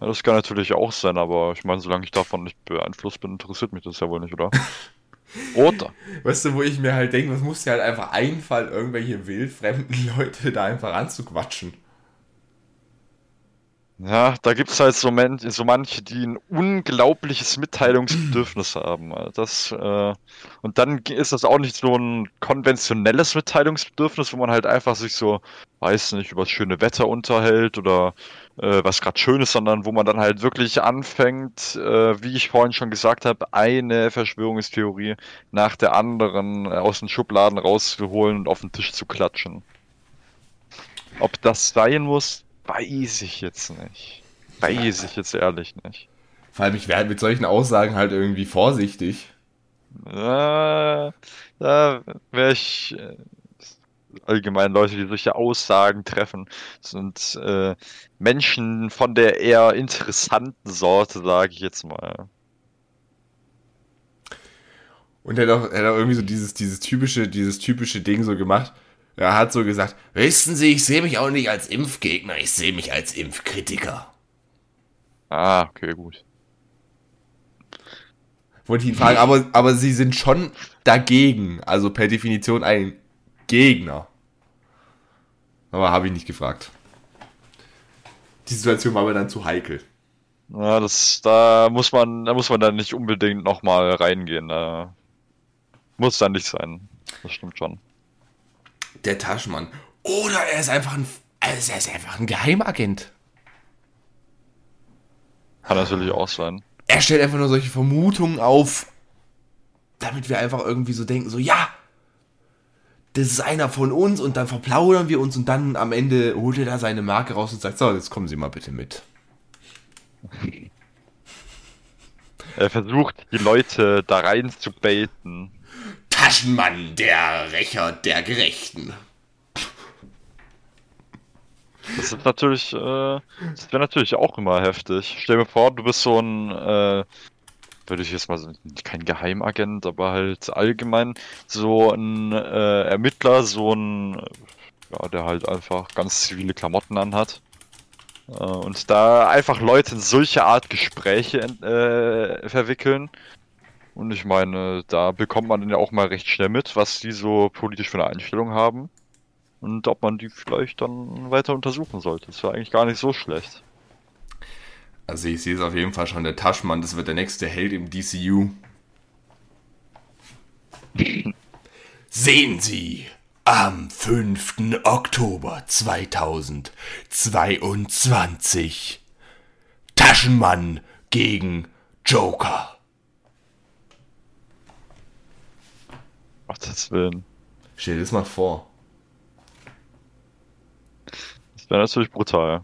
Ja, das kann natürlich auch sein, aber ich meine, solange ich davon nicht beeinflusst bin, interessiert mich das ja wohl nicht, oder? <laughs> Oder? Weißt du, wo ich mir halt denke, was muss dir halt einfach einfallen, irgendwelche wildfremden <laughs> Leute da einfach anzuquatschen. Ja, da gibt es halt so, men so manche, die ein unglaubliches Mitteilungsbedürfnis <clears throat> haben. Das, äh, und dann ist das auch nicht so ein konventionelles Mitteilungsbedürfnis, wo man halt einfach sich so, weiß nicht, über das schöne Wetter unterhält oder äh, was gerade schön ist, sondern wo man dann halt wirklich anfängt, äh, wie ich vorhin schon gesagt habe, eine Verschwörungstheorie nach der anderen aus den Schubladen rauszuholen und auf den Tisch zu klatschen. Ob das sein muss, Weiß ich jetzt nicht. Weiß ich jetzt ehrlich nicht. Vor allem, ich werde mit solchen Aussagen halt irgendwie vorsichtig. Äh, da wäre ich äh, allgemein Leute, die solche Aussagen treffen, sind äh, Menschen von der eher interessanten Sorte, sage ich jetzt mal. Und er hat auch, er hat auch irgendwie so dieses, dieses typische, dieses typische Ding so gemacht. Er hat so gesagt, wissen Sie, ich sehe mich auch nicht als Impfgegner, ich sehe mich als Impfkritiker. Ah, okay, gut. Wollte ich ihn fragen, aber, aber Sie sind schon dagegen, also per Definition ein Gegner. Aber habe ich nicht gefragt. Die Situation war mir dann zu heikel. Ja, das, da muss man, da muss man dann nicht unbedingt nochmal reingehen. Da muss dann nicht sein. Das stimmt schon der Taschenmann. Oder er ist einfach ein, also er ist einfach ein Geheimagent. Kann natürlich auch sein. Er stellt einfach nur solche Vermutungen auf, damit wir einfach irgendwie so denken, so ja, das ist einer von uns und dann verplaudern wir uns und dann am Ende holt er da seine Marke raus und sagt, so, jetzt kommen Sie mal bitte mit. Er versucht, die Leute da rein zu baiten. Taschenmann, der Rächer der Gerechten. Das ist natürlich, äh, wäre natürlich auch immer heftig. Stell mir vor, du bist so ein, äh, würde ich jetzt mal sagen, kein Geheimagent, aber halt allgemein so ein äh, Ermittler, so ein, ja, der halt einfach ganz zivile Klamotten anhat. Äh, und da einfach Leute in solche Art Gespräche äh, verwickeln, und ich meine, da bekommt man dann ja auch mal recht schnell mit, was die so politisch für eine Einstellung haben. Und ob man die vielleicht dann weiter untersuchen sollte. Das wäre eigentlich gar nicht so schlecht. Also ich sehe es auf jeden Fall schon, der Taschmann, das wird der nächste Held im DCU. <laughs> Sehen Sie, am 5. Oktober 2022 Taschenmann gegen Joker. Gottes Willen. Stell dir das mal vor. Das wäre natürlich brutal.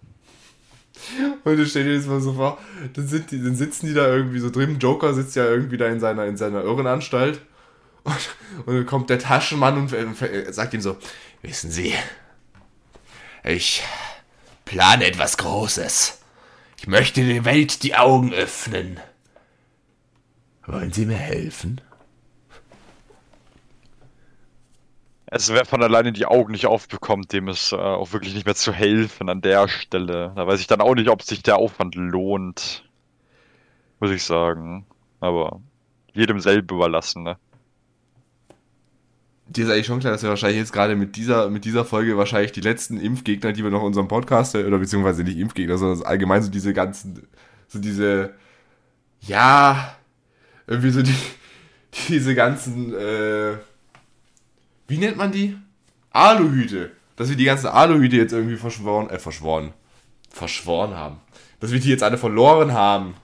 Und du stell dir das mal so vor, dann, sind die, dann sitzen die da irgendwie so drin. Joker sitzt ja irgendwie da in seiner, in seiner Irrenanstalt. Und, und dann kommt der Taschenmann und sagt ihm so: Wissen Sie, ich plane etwas Großes. Ich möchte der Welt die Augen öffnen. Wollen Sie mir helfen? Also wer von alleine die Augen nicht aufbekommt, dem ist äh, auch wirklich nicht mehr zu helfen an der Stelle. Da weiß ich dann auch nicht, ob sich der Aufwand lohnt. Muss ich sagen. Aber jedem selber überlassen, ne? Dir ist eigentlich schon klar, dass wir wahrscheinlich jetzt gerade mit dieser, mit dieser Folge wahrscheinlich die letzten Impfgegner, die wir noch in unserem Podcast, oder beziehungsweise nicht Impfgegner, sondern allgemein so diese ganzen, so diese, ja, irgendwie so die, <laughs> diese ganzen, äh, wie nennt man die? Aluhüte. dass wir die ganzen Aluhüte jetzt irgendwie verschworen, äh, verschworen, verschworen haben. Dass wir die jetzt alle verloren haben.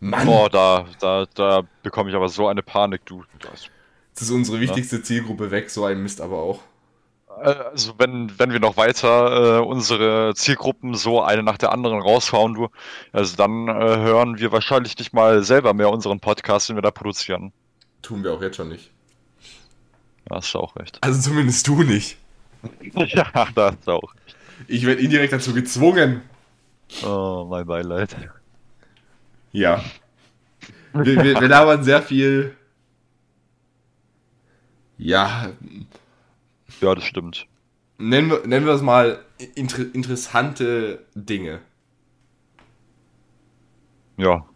Mann. Boah, da, da, da bekomme ich aber so eine Panik, du. Das, das ist unsere wichtigste ja. Zielgruppe weg, so ein Mist aber auch. Äh, also wenn, wenn wir noch weiter äh, unsere Zielgruppen so eine nach der anderen raushauen, du, also dann äh, hören wir wahrscheinlich nicht mal selber mehr unseren Podcast, den wir da produzieren. Tun wir auch jetzt schon nicht. Ja, hast du auch recht. Also zumindest du nicht. <laughs> ja, da hast du auch recht. Ich werde indirekt dazu gezwungen. Oh, mein Beileid. Ja. Wir, wir, wir labern sehr viel. Ja, ja, das stimmt. Nennen wir, nennen wir es mal inter interessante Dinge. Ja.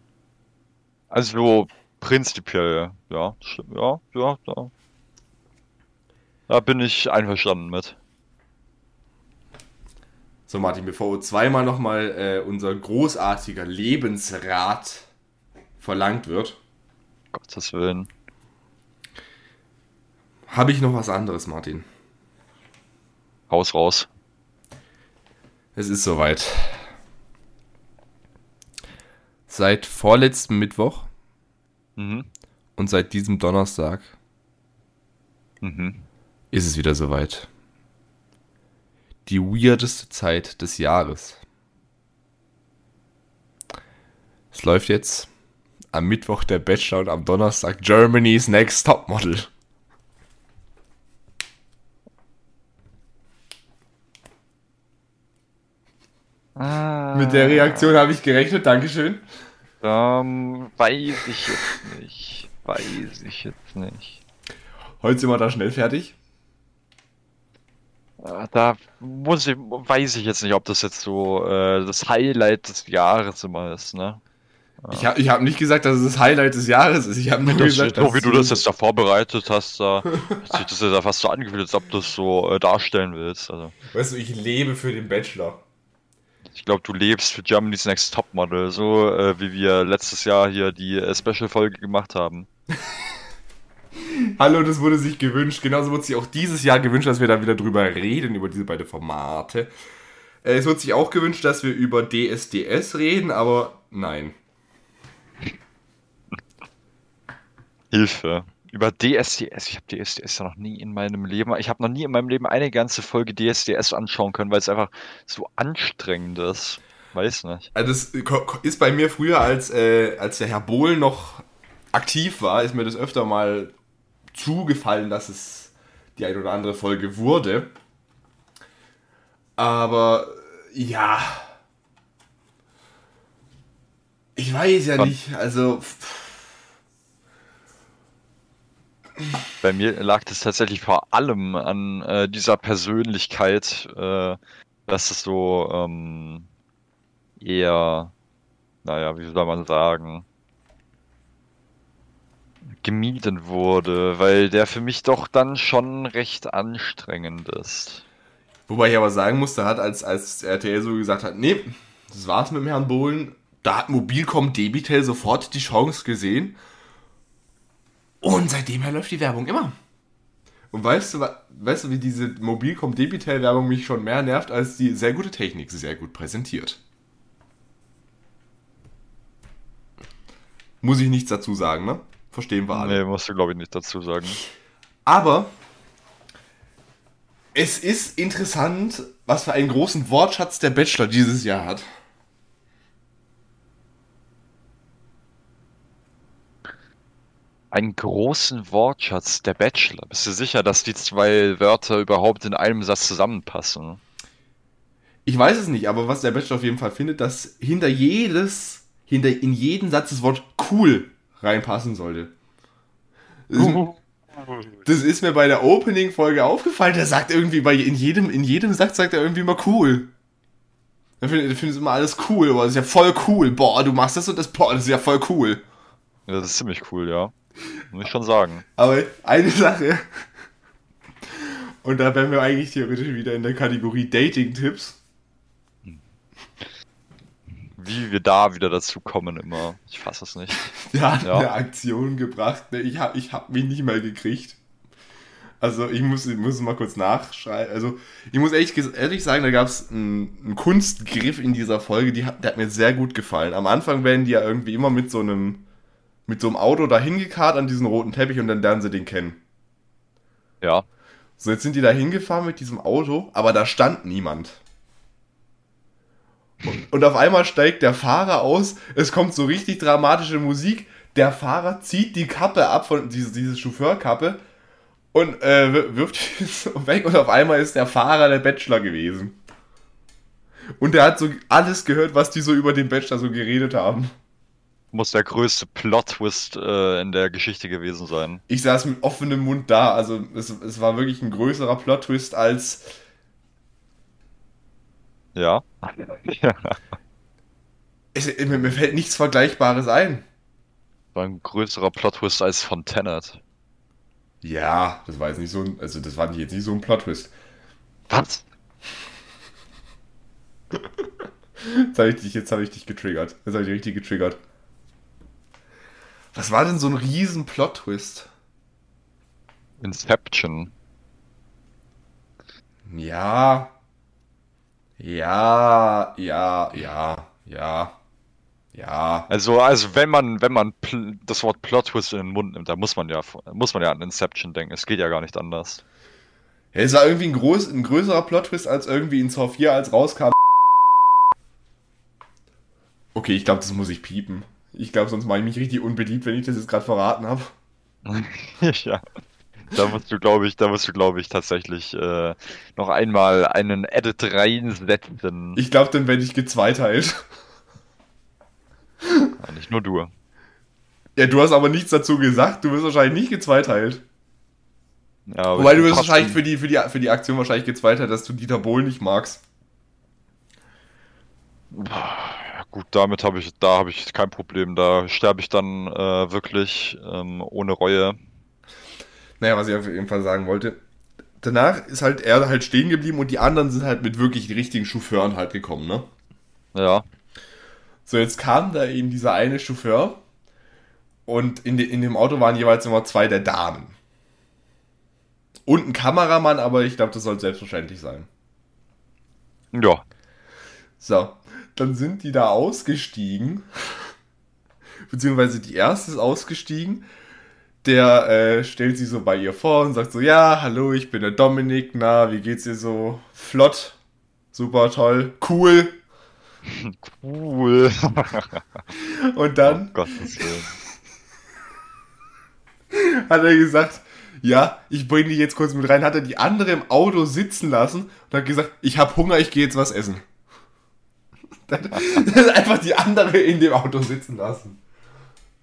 Also prinzipiell, ja, ja, ja, ja. Da bin ich einverstanden mit. So, Martin, bevor wir zweimal nochmal äh, unser großartiger Lebensrat verlangt wird. Gottes Willen. Habe ich noch was anderes, Martin? Haus raus. Es ist soweit. Seit vorletztem Mittwoch mhm. und seit diesem Donnerstag mhm. Ist es wieder soweit. Die weirdeste Zeit des Jahres. Es läuft jetzt am Mittwoch der Bachelor und am Donnerstag Germany's Next Topmodel. Ah. Mit der Reaktion habe ich gerechnet, Dankeschön. Ähm, weiß ich jetzt nicht. Weiß ich jetzt nicht. Heute sind wir da schnell fertig. Äh, da muss ich, weiß ich jetzt nicht, ob das jetzt so äh, das Highlight des Jahres immer ist, ne? Ich habe ich hab nicht gesagt, dass es das Highlight des Jahres ist. Ich habe nur das, gesagt, so wie du das jetzt da vorbereitet hast, da <laughs> hat sich das ja fast so angefühlt, als ob du es so äh, darstellen willst. Also. Weißt du, ich lebe für den Bachelor. Ich glaube, du lebst für Germany's Next Topmodel, so äh, wie wir letztes Jahr hier die äh, Special-Folge gemacht haben. <laughs> Hallo, das wurde sich gewünscht. Genauso wurde sich auch dieses Jahr gewünscht, dass wir da wieder drüber reden, über diese beiden Formate. Äh, es wurde sich auch gewünscht, dass wir über DSDS reden, aber nein. Hilfe über DSDS. Ich habe DSDS ja noch nie in meinem Leben, ich habe noch nie in meinem Leben eine ganze Folge DSDS anschauen können, weil es einfach so anstrengend ist. Weiß nicht. Also das ist bei mir früher, als, äh, als der Herr Bohl noch aktiv war, ist mir das öfter mal zugefallen, dass es die ein oder andere Folge wurde. Aber ja. Ich weiß ja nicht, also. Bei mir lag das tatsächlich vor allem an äh, dieser Persönlichkeit, äh, dass es so ähm, eher, naja, wie soll man sagen, gemieden wurde, weil der für mich doch dann schon recht anstrengend ist. Wobei ich aber sagen musste, hat als, als RTL so gesagt hat, nee, das war's mit dem Herrn Bohlen, da hat Mobilcom Debitel sofort die Chance gesehen und seitdem her läuft die Werbung immer. Und weißt du, weißt du, wie diese Mobilcom Debitel Werbung mich schon mehr nervt, als die sehr gute Technik, sehr gut präsentiert. Muss ich nichts dazu sagen, ne? Verstehen wir alle. Nee, musst du, glaube ich, nicht dazu sagen. Aber es ist interessant, was für einen großen Wortschatz der Bachelor dieses Jahr hat. einen großen Wortschatz, der Bachelor. Bist du sicher, dass die zwei Wörter überhaupt in einem Satz zusammenpassen? Ich weiß es nicht, aber was der Bachelor auf jeden Fall findet, dass hinter jedes, hinter in jeden Satz das Wort cool reinpassen sollte. <laughs> Das ist mir bei der Opening-Folge aufgefallen. Der sagt irgendwie bei in jedem, in jedem Satz sagt er irgendwie mal cool. Er findet, findet immer alles cool, aber das ist ja voll cool. Boah, du machst das und das, boah, das ist ja voll cool. Ja, das ist ziemlich cool, ja. Muss ich schon sagen. Aber eine Sache. Und da wären wir eigentlich theoretisch wieder in der Kategorie Dating-Tipps. Wie wir da wieder dazu kommen immer. Ich fasse es nicht. <laughs> Der hat ja. eine Aktion gebracht. Ne? Ich habe ich hab mich nicht mal gekriegt. Also ich muss, ich muss mal kurz nachschreiben. Also ich muss ehrlich, ehrlich sagen, da gab es einen, einen, Kunstgriff in dieser Folge, die hat, der hat mir sehr gut gefallen. Am Anfang werden die ja irgendwie immer mit so einem, mit so einem Auto dahin gekarrt an diesen roten Teppich und dann lernen sie den kennen. Ja. So, jetzt sind die da hingefahren mit diesem Auto, aber da stand niemand. Und, auf einmal steigt der Fahrer aus, es kommt so richtig dramatische Musik, der Fahrer zieht die Kappe ab, von diese, diese Chauffeurkappe, und äh, wirft <laughs> die so weg und auf einmal ist der Fahrer der Bachelor gewesen. Und der hat so alles gehört, was die so über den Bachelor so geredet haben. Muss der größte Plot-Twist äh, in der Geschichte gewesen sein. Ich saß mit offenem Mund da, also es, es war wirklich ein größerer Plot-Twist als. Ja. <laughs> ja. Es, mir, fällt nichts Vergleichbares ein. War ein größerer Plot-Twist als von Tenet. Ja, das war jetzt nicht so ein, also das war jetzt nicht so ein Plot-Twist. Was? <laughs> jetzt habe ich dich, jetzt habe ich dich getriggert. Jetzt habe ich dich richtig getriggert. Was war denn so ein riesen Plot-Twist? Inception. Ja. Ja, ja, ja, ja. Ja. Also, also wenn man, wenn man das Wort Plot Twist in den Mund nimmt, da muss man ja, muss man ja an Inception denken. Es geht ja gar nicht anders. Ja, es war irgendwie ein, groß, ein größerer Plot Twist als irgendwie in Saw 4, als rauskam. Okay, ich glaube, das muss ich piepen. Ich glaube, sonst mache ich mich richtig unbeliebt, wenn ich das jetzt gerade verraten habe. <laughs> ja. Da musst du, glaube ich, da musst du, glaube ich, tatsächlich äh, noch einmal einen Edit reinsetzen. Ich glaube, dann werde ich gezweiteilt. Ja, nicht nur du. Ja, du hast aber nichts dazu gesagt. Du wirst wahrscheinlich nicht gezweiteilt. Ja, Wobei du wirst wahrscheinlich für die, für, die, für die Aktion wahrscheinlich gezweiteilt, dass du Dieter Bohlen nicht magst. Gut, damit habe ich, da habe ich kein Problem. Da sterbe ich dann äh, wirklich ähm, ohne Reue. Naja, was ich auf jeden Fall sagen wollte. Danach ist halt er halt stehen geblieben und die anderen sind halt mit wirklich richtigen Chauffeuren halt gekommen, ne? Ja. So, jetzt kam da eben dieser eine Chauffeur und in, de, in dem Auto waren jeweils immer zwei der Damen. Und ein Kameramann, aber ich glaube, das soll selbstverständlich sein. Ja. So, dann sind die da ausgestiegen. <laughs> Beziehungsweise die erste ist ausgestiegen. Der äh, stellt sich so bei ihr vor und sagt so: Ja, hallo, ich bin der Dominik. Na, wie geht's dir so? Flott. Super toll. Cool. Cool. <laughs> Und dann oh, <laughs> hat er gesagt, ja, ich bringe dich jetzt kurz mit rein. Hat er die andere im Auto sitzen lassen und hat gesagt, ich habe Hunger, ich gehe jetzt was essen. <laughs> Dann hat einfach die andere in dem Auto sitzen lassen.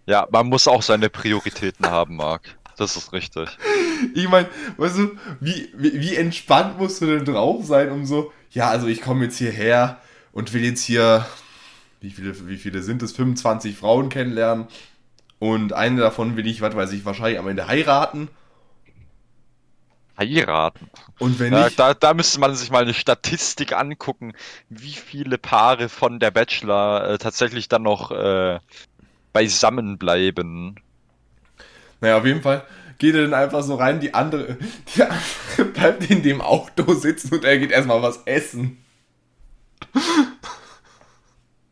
Ja, man muss auch seine Prioritäten haben, Marc. Das ist richtig. Ich meine, weißt du, wie, wie, wie entspannt musst du denn drauf sein, um so, ja, also ich komme jetzt hierher, und will jetzt hier, wie viele, wie viele sind es, 25 Frauen kennenlernen. Und eine davon will ich, was weiß ich, wahrscheinlich am Ende heiraten. Heiraten. Und wenn ja, ich. Da, da müsste man sich mal eine Statistik angucken, wie viele Paare von der Bachelor äh, tatsächlich dann noch äh, beisammen bleiben. Naja, auf jeden Fall geht er dann einfach so rein, die andere, <laughs> die andere bleibt in dem Auto sitzen und er geht erstmal was essen.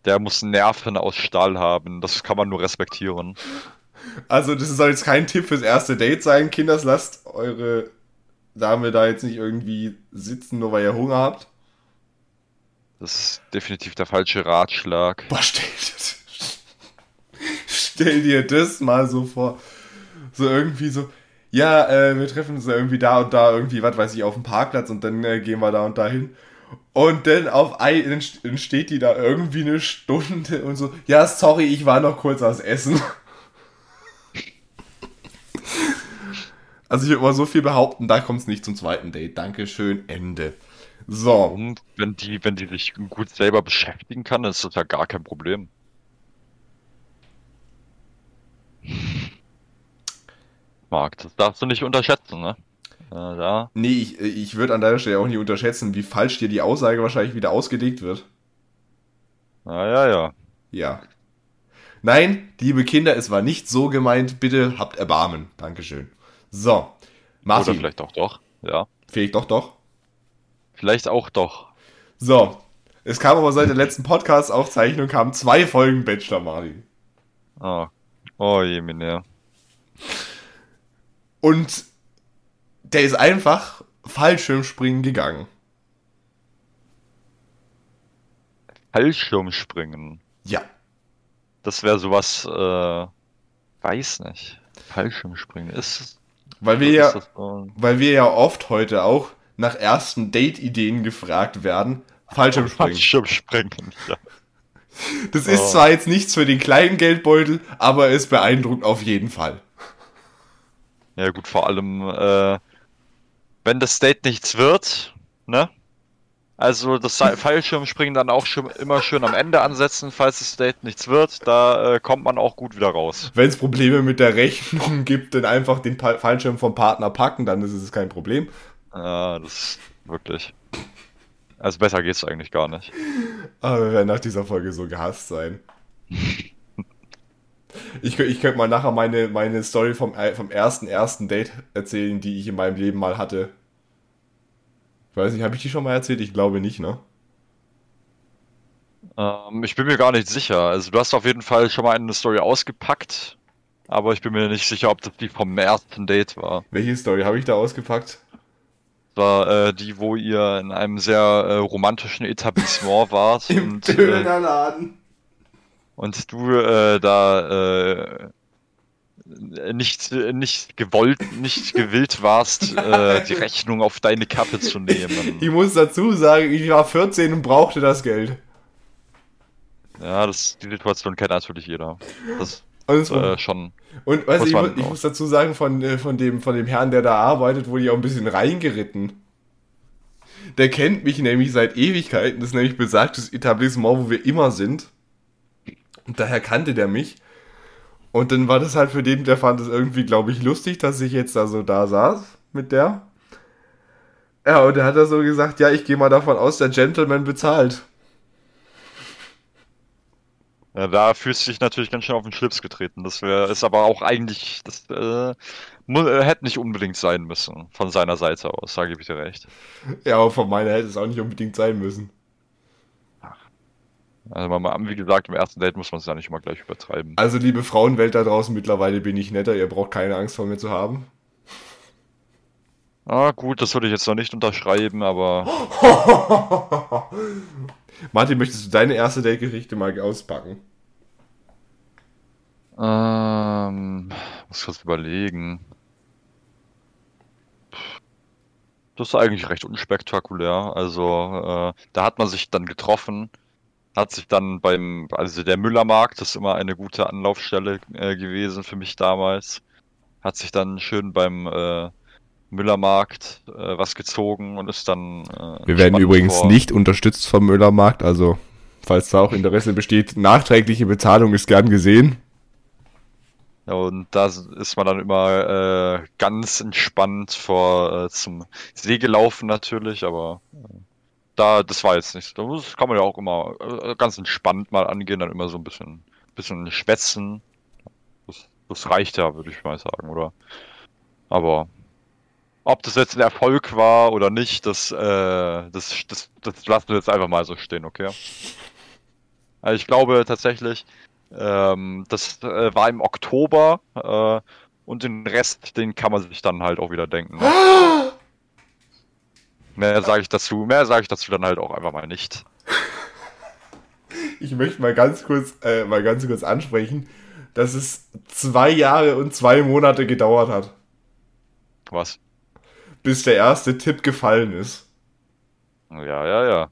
Der muss Nerven aus Stahl haben. Das kann man nur respektieren. Also, das soll jetzt kein Tipp fürs erste Date sein. Kinders, lasst eure Dame da jetzt nicht irgendwie sitzen, nur weil ihr Hunger habt. Das ist definitiv der falsche Ratschlag. Boah, stell, stell dir das mal so vor. So irgendwie so, ja, äh, wir treffen uns irgendwie da und da irgendwie, was weiß ich, auf dem Parkplatz und dann äh, gehen wir da und da hin. Und dann auf dann steht die da irgendwie eine Stunde und so, ja, sorry, ich war noch kurz aus Essen. <laughs> Also ich würde mal so viel behaupten, da kommt es nicht zum zweiten Date. Dankeschön, Ende. So. Und wenn die, wenn die sich gut selber beschäftigen kann, ist das ja gar kein Problem. Marc, das darfst du nicht unterschätzen, ne? Ja, da. Nee, ich, ich würde an deiner Stelle auch nicht unterschätzen, wie falsch dir die Aussage wahrscheinlich wieder ausgelegt wird. Ah, ja, ja. Ja. Nein, liebe Kinder, es war nicht so gemeint. Bitte habt Erbarmen. Dankeschön. So. Martin. Oder vielleicht auch doch, ja. Vielleicht doch doch. Vielleicht auch doch. So, es kam aber seit der letzten Podcast-Aufzeichnung kamen zwei Folgen Bachelor, Martin. Oh, oh je, meine. Und der ist einfach Fallschirmspringen gegangen. Fallschirmspringen? Ja. Das wäre sowas, äh, weiß nicht. Fallschirmspringen ist. Weil wir ja, weil wir ja oft heute auch nach ersten Date-Ideen gefragt werden. Fallschirmspringen. Fallschirmspringen, ja. Das ist oh. zwar jetzt nichts für den kleinen Geldbeutel, aber es beeindruckt auf jeden Fall. Ja gut, vor allem, äh, wenn das Date nichts wird, ne? Also das <laughs> Fallschirmspringen dann auch schon immer schön am Ende ansetzen, falls das Date nichts wird, da äh, kommt man auch gut wieder raus. Wenn es Probleme mit der Rechnung gibt, dann einfach den pa Fallschirm vom Partner packen, dann ist es kein Problem. Ja, das ist wirklich. Also besser geht's eigentlich gar nicht. Aber wir werden nach dieser Folge so gehasst sein. <laughs> ich, ich könnte mal nachher meine, meine Story vom, äh, vom ersten ersten Date erzählen, die ich in meinem Leben mal hatte. Ich weiß nicht, habe ich die schon mal erzählt? Ich glaube nicht, ne? Ähm, ich bin mir gar nicht sicher. Also du hast auf jeden Fall schon mal eine Story ausgepackt, aber ich bin mir nicht sicher, ob das die vom ersten Date war. Welche Story habe ich da ausgepackt? Das war äh, die, wo ihr in einem sehr äh, romantischen Etablissement wart. Im und, Dönerladen. Äh, und du äh, da äh, nicht, nicht gewollt, nicht gewillt warst, äh, die <laughs> Rechnung auf deine Kappe zu nehmen. Ich muss dazu sagen, ich war 14 und brauchte das Geld. Ja, das, die Situation kennt natürlich jeder. Das ist äh, schon. Und weißt du, ich, ich, muss dazu sagen, von, äh, von, dem, von dem Herrn, der da arbeitet, wurde ich auch ein bisschen reingeritten. Der kennt mich nämlich seit Ewigkeiten. Das ist nämlich besagtes Etablissement, wo wir immer sind. Und daher kannte der mich. Und dann war das halt für den, der fand es irgendwie, glaube ich, lustig, dass ich jetzt da so da saß mit der. Ja, und er hat er so gesagt, ja, ich gehe mal davon aus, der Gentleman bezahlt. Ja, da fühlst du dich natürlich ganz schön auf den Schlips getreten. Das wär, ist aber auch eigentlich, das äh, äh, hätte nicht unbedingt sein müssen, von seiner Seite aus, sage ich dir recht. Ja, aber von meiner hätte es auch nicht unbedingt sein müssen. Also wie gesagt, im ersten Date muss man es ja nicht immer gleich übertreiben. Also liebe Frauenwelt da draußen, mittlerweile bin ich netter, ihr braucht keine Angst vor mir zu haben. Ah, gut, das würde ich jetzt noch nicht unterschreiben, aber. <laughs> Martin, möchtest du deine erste Date-Geschichte mal auspacken? Ähm, muss kurz überlegen. Das ist eigentlich recht unspektakulär. Also, äh, da hat man sich dann getroffen hat sich dann beim, also der Müllermarkt, ist immer eine gute Anlaufstelle äh, gewesen für mich damals, hat sich dann schön beim äh, Müllermarkt äh, was gezogen und ist dann. Äh, Wir werden übrigens vor... nicht unterstützt vom Müllermarkt, also falls da auch Interesse besteht, nachträgliche Bezahlung ist gern gesehen. Ja, und da ist man dann immer äh, ganz entspannt vor äh, zum See gelaufen natürlich, aber äh, da, das war jetzt nicht. Das kann man ja auch immer äh, ganz entspannt mal angehen, dann immer so ein bisschen, bisschen schwätzen. Das, das reicht ja, würde ich mal sagen, oder? Aber ob das jetzt ein Erfolg war oder nicht, das, äh, das, das, das lassen wir jetzt einfach mal so stehen, okay? Also ich glaube tatsächlich, ähm, das äh, war im Oktober äh, und den Rest, den kann man sich dann halt auch wieder denken. Ne? <gasps> Mehr sage ich dazu, mehr sage ich dazu dann halt auch einfach mal nicht. Ich möchte mal ganz kurz, äh, mal ganz kurz ansprechen, dass es zwei Jahre und zwei Monate gedauert hat. Was? Bis der erste Tipp gefallen ist. Ja, ja, ja.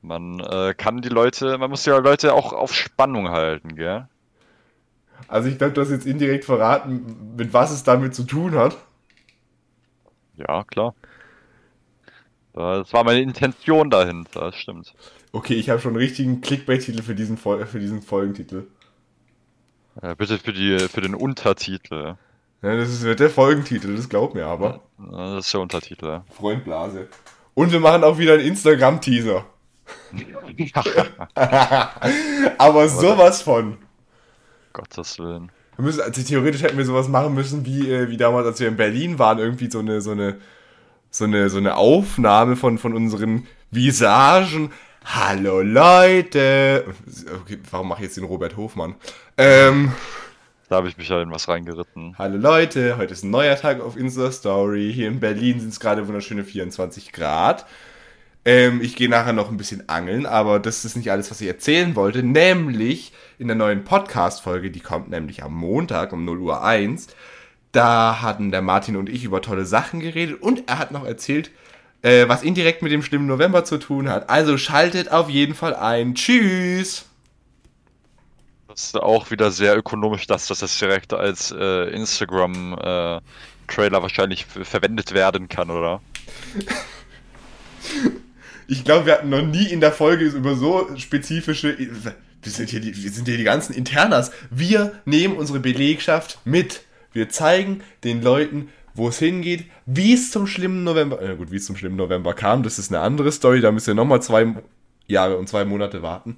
Man äh, kann die Leute, man muss ja Leute auch auf Spannung halten, gell? Also ich glaube, du hast jetzt indirekt verraten, mit was es damit zu tun hat. Ja, klar. Das war meine Intention dahinter, das stimmt. Okay, ich habe schon einen richtigen Clickbait-Titel für diesen, für diesen Folgentitel. Ja, bitte für, die, für den Untertitel. Ja, das ist der Folgentitel, das glaubt mir aber. Ja, das ist der Untertitel. Freund Blase. Und wir machen auch wieder einen Instagram-Teaser. <laughs> aber sowas von. Gottes Willen. Wir müssen, also theoretisch hätten wir sowas machen müssen, wie, äh, wie damals, als wir in Berlin waren, irgendwie so eine, so eine, so eine, so eine Aufnahme von, von unseren Visagen. Hallo Leute! Okay, warum mache ich jetzt den Robert Hofmann? Ähm, da habe ich mich ja in was reingeritten. Hallo Leute, heute ist ein neuer Tag auf Insta Story. Hier in Berlin sind es gerade wunderschöne 24 Grad. Ähm, ich gehe nachher noch ein bisschen angeln, aber das ist nicht alles, was ich erzählen wollte. Nämlich in der neuen Podcast-Folge, die kommt nämlich am Montag um 0 Uhr 1. Da hatten der Martin und ich über tolle Sachen geredet und er hat noch erzählt, äh, was indirekt mit dem schlimmen November zu tun hat. Also schaltet auf jeden Fall ein. Tschüss! Das ist auch wieder sehr ökonomisch, dass das jetzt direkt als äh, Instagram-Trailer äh, wahrscheinlich verwendet werden kann, oder? Ich glaube, wir hatten noch nie in der Folge über so spezifische. Wir sind hier die, wir sind hier die ganzen Internas. Wir nehmen unsere Belegschaft mit. Wir zeigen den Leuten, wo es hingeht, wie es zum schlimmen November. Na gut, wie es zum schlimmen November kam, das ist eine andere Story. Da müssen wir nochmal zwei Jahre und zwei Monate warten.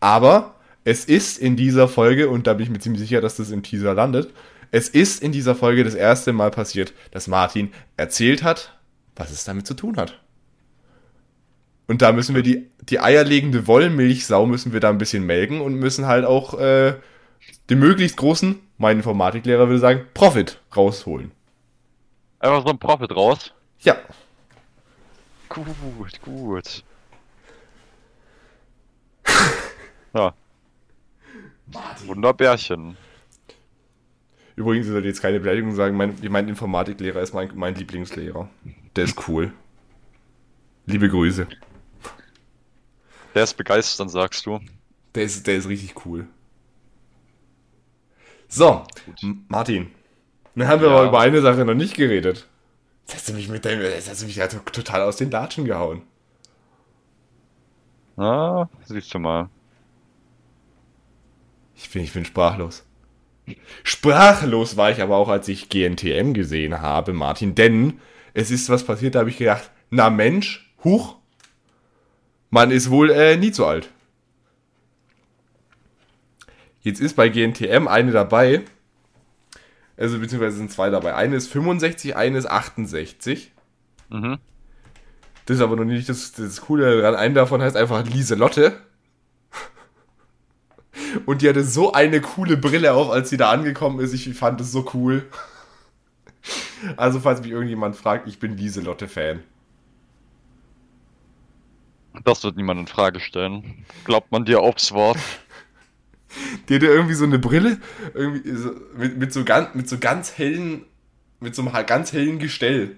Aber es ist in dieser Folge, und da bin ich mir ziemlich sicher, dass das im Teaser landet, es ist in dieser Folge das erste Mal passiert, dass Martin erzählt hat, was es damit zu tun hat. Und da müssen wir die, die eierlegende Wollmilchsau müssen wir da ein bisschen melken und müssen halt auch äh, den möglichst großen, mein Informatiklehrer würde sagen, Profit rausholen. Einfach so ein Profit raus? Ja. Gut, gut. <laughs> ja. Martin. Wunderbärchen. Übrigens, ich sollte jetzt keine Beleidigung sagen, mein, mein Informatiklehrer ist mein, mein Lieblingslehrer. Der ist cool. Liebe Grüße. Der ist begeistert, sagst du. Der ist, der ist richtig cool. So, Gut. Martin. Dann haben wir ja. aber über eine Sache noch nicht geredet. Jetzt hast du mich mit deinem, jetzt hast du mich ja total aus den Latschen gehauen. Ah, siehst du mal. Ich bin, ich bin sprachlos. Sprachlos war ich aber auch, als ich GNTM gesehen habe, Martin, denn es ist was passiert, da habe ich gedacht, na Mensch, huch, man ist wohl äh, nie zu alt. Jetzt ist bei GNTM eine dabei, also beziehungsweise sind zwei dabei. Eine ist 65, eine ist 68. Mhm. Das ist aber noch nicht das, das Coole daran. Eine davon heißt einfach Lieselotte. <laughs> Und die hatte so eine coole Brille auf, als sie da angekommen ist. Ich fand es so cool. <laughs> Also, falls mich irgendjemand fragt, ich bin Lieselotte-Fan. Das wird niemand in Frage stellen. Glaubt man dir aufs Wort? <laughs> Die hatte irgendwie so eine Brille, irgendwie so, mit, mit, so ganz, mit so ganz hellen, mit so einem ganz hellen Gestell.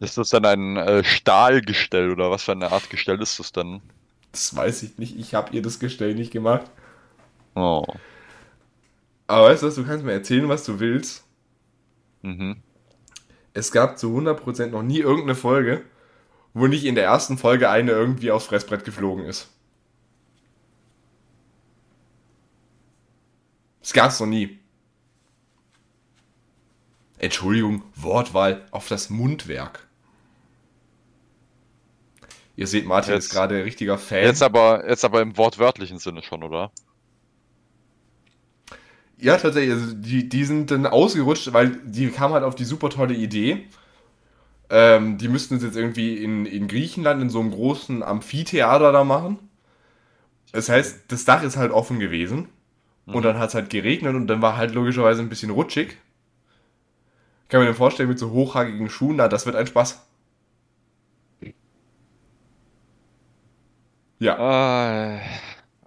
Ist das dann ein äh, Stahlgestell oder was für eine Art Gestell ist das dann? Das weiß ich nicht. Ich habe ihr das Gestell nicht gemacht. Oh. Aber weißt du was, du kannst mir erzählen, was du willst. Mhm. Es gab zu 100% noch nie irgendeine Folge, wo nicht in der ersten Folge eine irgendwie aufs Fressbrett geflogen ist. Das gab's noch nie. Entschuldigung, Wortwahl auf das Mundwerk. Ihr seht, Martin jetzt, ist gerade richtiger Fan. Jetzt aber, jetzt aber im wortwörtlichen Sinne schon, oder? Ja, tatsächlich. Also die, die sind dann ausgerutscht, weil die kam halt auf die super tolle Idee. Ähm, die müssten es jetzt irgendwie in, in Griechenland in so einem großen Amphitheater da machen. Das heißt, das Dach ist halt offen gewesen. Und mhm. dann hat es halt geregnet und dann war halt logischerweise ein bisschen rutschig. Kann man mir vorstellen, mit so hochhackigen Schuhen, na, das wird ein Spaß. Ja. Ei,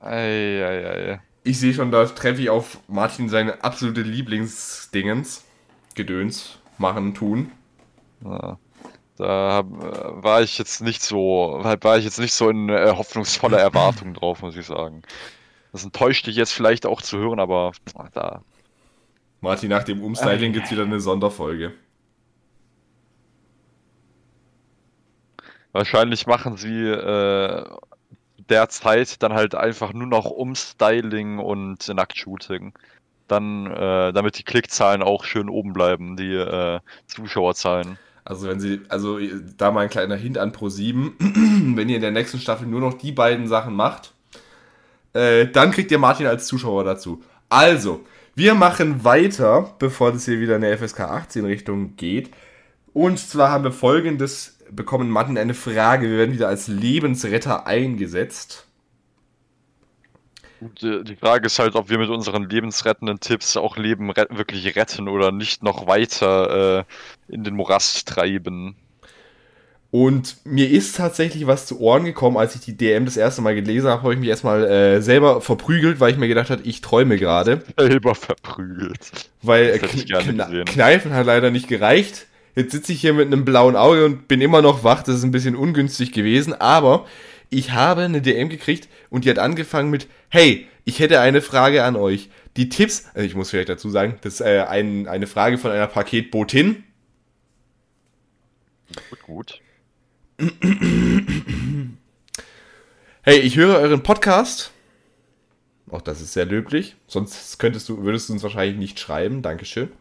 ei, ei, ei. Ich sehe schon, da treffe ich auf Martin seine absolute Lieblingsdingens. Gedöns machen, tun. Ja. Da war ich jetzt nicht so, war ich jetzt nicht so in äh, hoffnungsvoller Erwartung drauf, muss ich sagen. Das enttäuscht dich jetzt vielleicht auch zu hören, aber da. Martin, nach dem Umstyling gibt es wieder eine Sonderfolge. Wahrscheinlich machen sie äh, derzeit dann halt einfach nur noch Umstyling und Nacktshooting. Dann, äh, damit die Klickzahlen auch schön oben bleiben, die äh, Zuschauerzahlen. Also wenn sie, also da mal ein kleiner Hint an Pro 7, <clears throat> wenn ihr in der nächsten Staffel nur noch die beiden Sachen macht, Äh, dann kriegt ihr Martin als Zuschauer dazu. Also, wir machen weiter, bevor das hier wieder in der FSK 18 Richtung geht. Und zwar haben wir folgendes bekommen, Martin, eine Frage. Wir werden wieder als Lebensretter eingesetzt. Die Frage ist halt, ob wir mit unseren lebensrettenden Tipps auch Leben wirklich retten oder nicht noch weiter äh, in den Morast treiben. Und mir ist tatsächlich was zu Ohren gekommen, als ich die DM das erste Mal gelesen habe, habe ich mich erstmal äh, selber verprügelt, weil ich mir gedacht habe, ich träume gerade. Selber verprügelt. Weil Kn Kneifen hat leider nicht gereicht. Jetzt sitze ich hier mit einem blauen Auge und bin immer noch wach. Das ist ein bisschen ungünstig gewesen, aber ich habe eine DM gekriegt und die hat angefangen mit, hey, ich hätte eine Frage an euch. Die Tipps, also ich muss vielleicht dazu sagen, das ist äh, ein, eine Frage von einer Paketbotin. Gut, gut. Hey, ich höre euren Podcast. Auch das ist sehr löblich. Sonst könntest du, würdest du uns wahrscheinlich nicht schreiben. Dankeschön.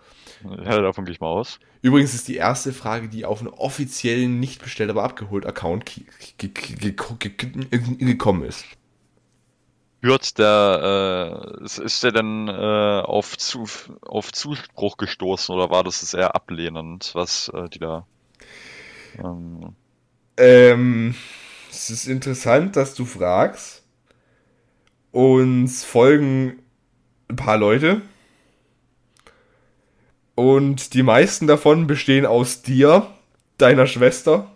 Ja, davon gehe ich mal aus. Übrigens ist die erste Frage, die auf einen offiziellen, nicht bestellt, aber abgeholt Account gekommen ist. Hört der, äh, ist der denn äh, auf, zu, auf Zuspruch gestoßen oder war das eher ablehnend, was äh, die da. Ähm, ähm, es ist interessant, dass du fragst. Uns folgen ein paar Leute. Und die meisten davon bestehen aus dir, deiner Schwester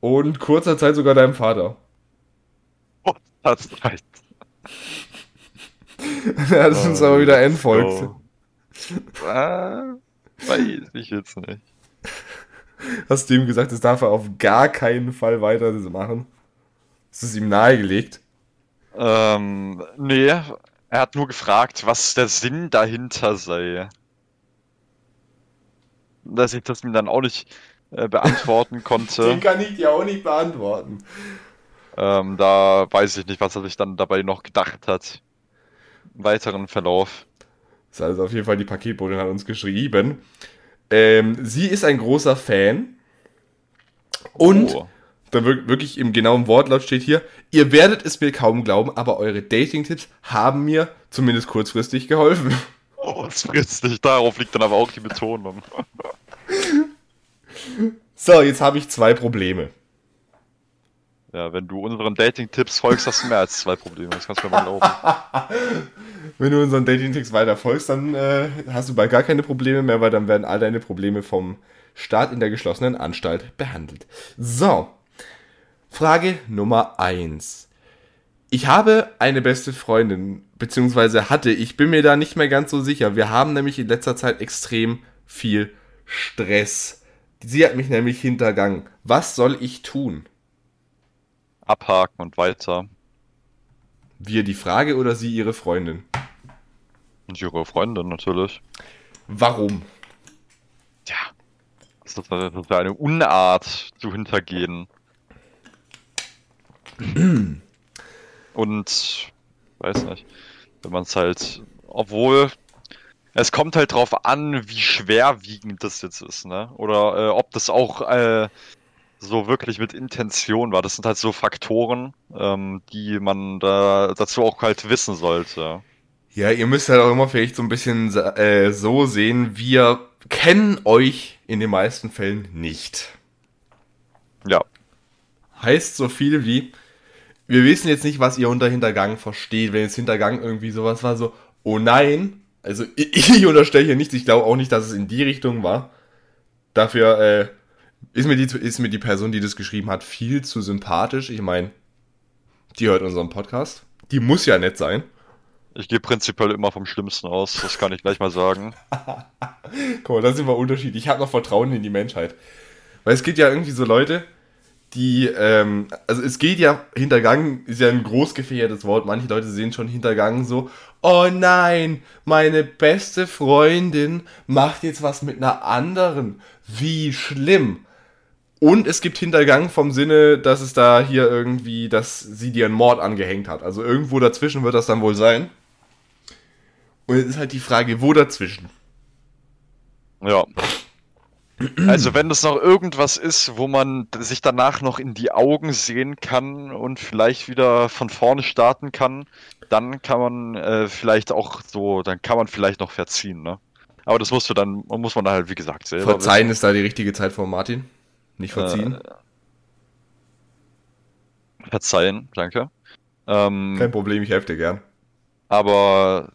und kurzer Zeit sogar deinem Vater. Oh, <laughs> das reicht. er hat uns aber wieder entfolgt. So. Ah, weiß ich jetzt nicht. Hast du ihm gesagt, das darf er auf gar keinen Fall weiter machen? Ist es ihm nahegelegt? Ähm, nee. Er hat nur gefragt, was der Sinn dahinter sei. Dass ich das ihm dann auch nicht äh, beantworten konnte. <laughs> Den kann ich dir auch nicht beantworten. Ähm, da weiß ich nicht, was er sich dann dabei noch gedacht hat. Im weiteren Verlauf. Das ist also auf jeden Fall die Paketbotin hat uns geschrieben. Ähm, sie ist ein großer Fan. Und oh. dann wirklich im genauen Wortlaut steht hier, ihr werdet es mir kaum glauben, aber eure Dating-Tipps haben mir zumindest kurzfristig geholfen. Kurzfristig, darauf liegt dann aber auch die Betonung. so, jetzt habe ich zwei Probleme. Ja, wenn du unseren Dating-Tipps folgst, hast du mehr als zwei Probleme. Das kannst du mir mal glauben. <laughs> wenn du unseren Dating-Tipps weiter folgst, dann äh, hast du bald gar keine Probleme mehr, weil dann werden all deine Probleme vom Start in der geschlossenen Anstalt behandelt. So, Frage Nummer eins. Ich habe eine beste Freundin, beziehungsweise hatte, ich bin mir da nicht mehr ganz so sicher. Wir haben nämlich in letzter Zeit extrem viel Stress. Sie hat mich nämlich hintergangen. Was soll ich tun? Abhaken und weiter. Wir die Frage oder sie ihre Freundin? Und ihre Freundin natürlich. Warum? Ja. Das ist, das ist eine Unart zu hintergehen. und weiß nicht, wenn man es halt, obwohl es kommt halt drauf an, wie schwerwiegend das jetzt ist, ne? Oder äh, ob das auch äh, so wirklich mit Intention war. Das sind halt so Faktoren, ähm, die man da dazu auch halt wissen sollte. Ja, ihr müsst halt auch immer vielleicht so ein bisschen äh, so sehen, wir kennen euch in den meisten Fällen nicht. Ja. Heißt so viel wie, wir wissen jetzt nicht, was ihr unter Hintergang versteht. Wenn jetzt Hintergang irgendwie sowas war, so, oh nein, also <laughs> ich, ich unterstelle hier nichts, ich glaube auch nicht, dass es in die Richtung war. Dafür, äh, ist mir, die, ist mir die Person, die das geschrieben hat, viel zu sympathisch. Ich meine, die hört unseren Podcast. Die muss ja nett sein. Ich gehe prinzipiell immer vom Schlimmsten aus, das kann ich gleich mal sagen. <laughs> Guck mal, da sind wir unterschiedlich. Ich habe noch Vertrauen in die Menschheit. Weil es gibt ja irgendwie so Leute, die, ähm, also es geht ja, Hintergang ist ja ein groß gefährdetes Wort. Manche Leute sehen schon Hintergang so, oh nein, meine beste Freundin macht jetzt was mit einer anderen. Wie schlimm. Und es gibt Hintergang vom Sinne, dass es da hier irgendwie, dass sie dir einen Mord angehängt hat. Also irgendwo dazwischen wird das dann wohl sein. Und jetzt ist halt die Frage, wo dazwischen? Ja. Also wenn es noch irgendwas ist, wo man sich danach noch in die Augen sehen kann und vielleicht wieder von vorne starten kann, dann kann man äh, vielleicht auch so, dann kann man vielleicht noch verziehen, ne? Aber das musst du dann, muss man halt, wie gesagt, selber. Verzeihen wissen. ist da die richtige Zeit von Martin. Nicht verziehen. Äh, verzeihen, danke. Ähm, Kein Problem, ich helfe dir gern. Aber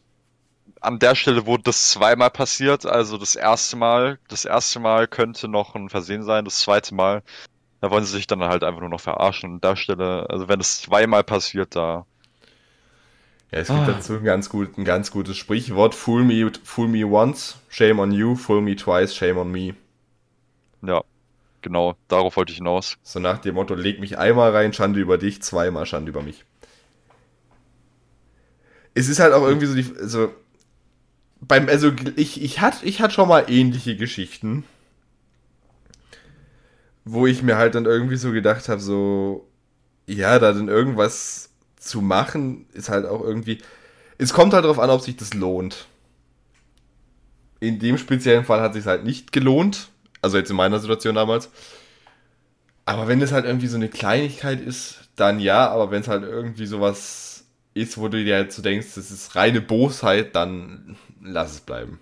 an der Stelle wurde das zweimal passiert. Also das erste Mal, das erste Mal könnte noch ein Versehen sein, das zweite Mal, da wollen sie sich dann halt einfach nur noch verarschen. An der Stelle, also wenn es zweimal passiert, da. Ja, es gibt ah. dazu ein ganz, gut, ein ganz gutes Sprichwort. Fool me, fool me once, shame on you, fool me twice, shame on me. Ja, genau, darauf wollte ich hinaus. So nach dem Motto, leg mich einmal rein, Schande über dich, zweimal Schande über mich. Es ist halt auch irgendwie so die, also beim, also ich, ich hatte ich hat schon mal ähnliche Geschichten, wo ich mir halt dann irgendwie so gedacht habe, so, ja, da dann irgendwas zu machen, ist halt auch irgendwie, es kommt halt darauf an, ob sich das lohnt. In dem speziellen Fall hat sich halt nicht gelohnt, also jetzt in meiner Situation damals. Aber wenn es halt irgendwie so eine Kleinigkeit ist, dann ja, aber wenn es halt irgendwie sowas ist, wo du dir halt so denkst, das ist reine Bosheit, dann lass es bleiben.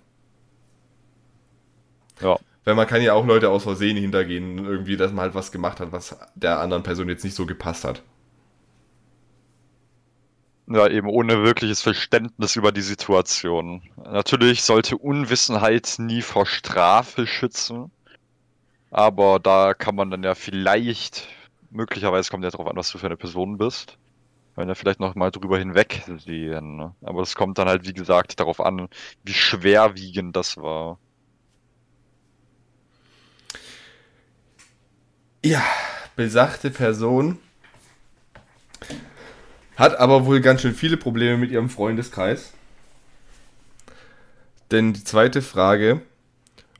Ja. Weil man kann ja auch Leute aus Versehen hintergehen, irgendwie, dass man halt was gemacht hat, was der anderen Person jetzt nicht so gepasst hat. Ja, eben ohne wirkliches Verständnis über die Situation. Natürlich sollte Unwissenheit nie vor Strafe schützen, aber da kann man dann ja vielleicht, möglicherweise kommt ja darauf an, was du für eine Person bist, wenn wir vielleicht noch mal drüber hinwegsehen. Ne? Aber es kommt dann halt, wie gesagt, darauf an, wie schwerwiegend das war. Ja, besagte Person hat aber wohl ganz schön viele Probleme mit ihrem Freundeskreis. Denn die zweite Frage,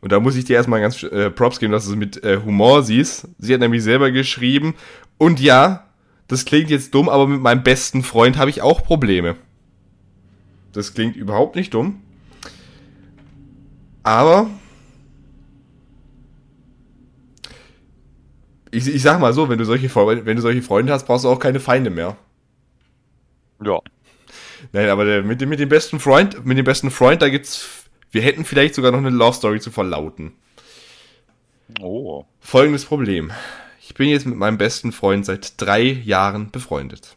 und da muss ich dir erstmal ganz äh, Props geben, dass du es mit äh, Humor siehst. Sie hat nämlich selber geschrieben, und ja, das klingt jetzt dumm, aber mit meinem besten Freund habe ich auch Probleme. Das klingt überhaupt nicht dumm. Aber ich, ich sag mal so, wenn du solche wenn du solche Freunde hast, brauchst du auch keine Feinde mehr. Ja. Nein, aber der, mit, dem, mit dem besten Freund, mit dem besten Freund, da gibt's, wir hätten vielleicht sogar noch eine Love Story zu verlauten. Oh. Folgendes Problem. Ich bin jetzt mit meinem besten Freund seit drei Jahren befreundet.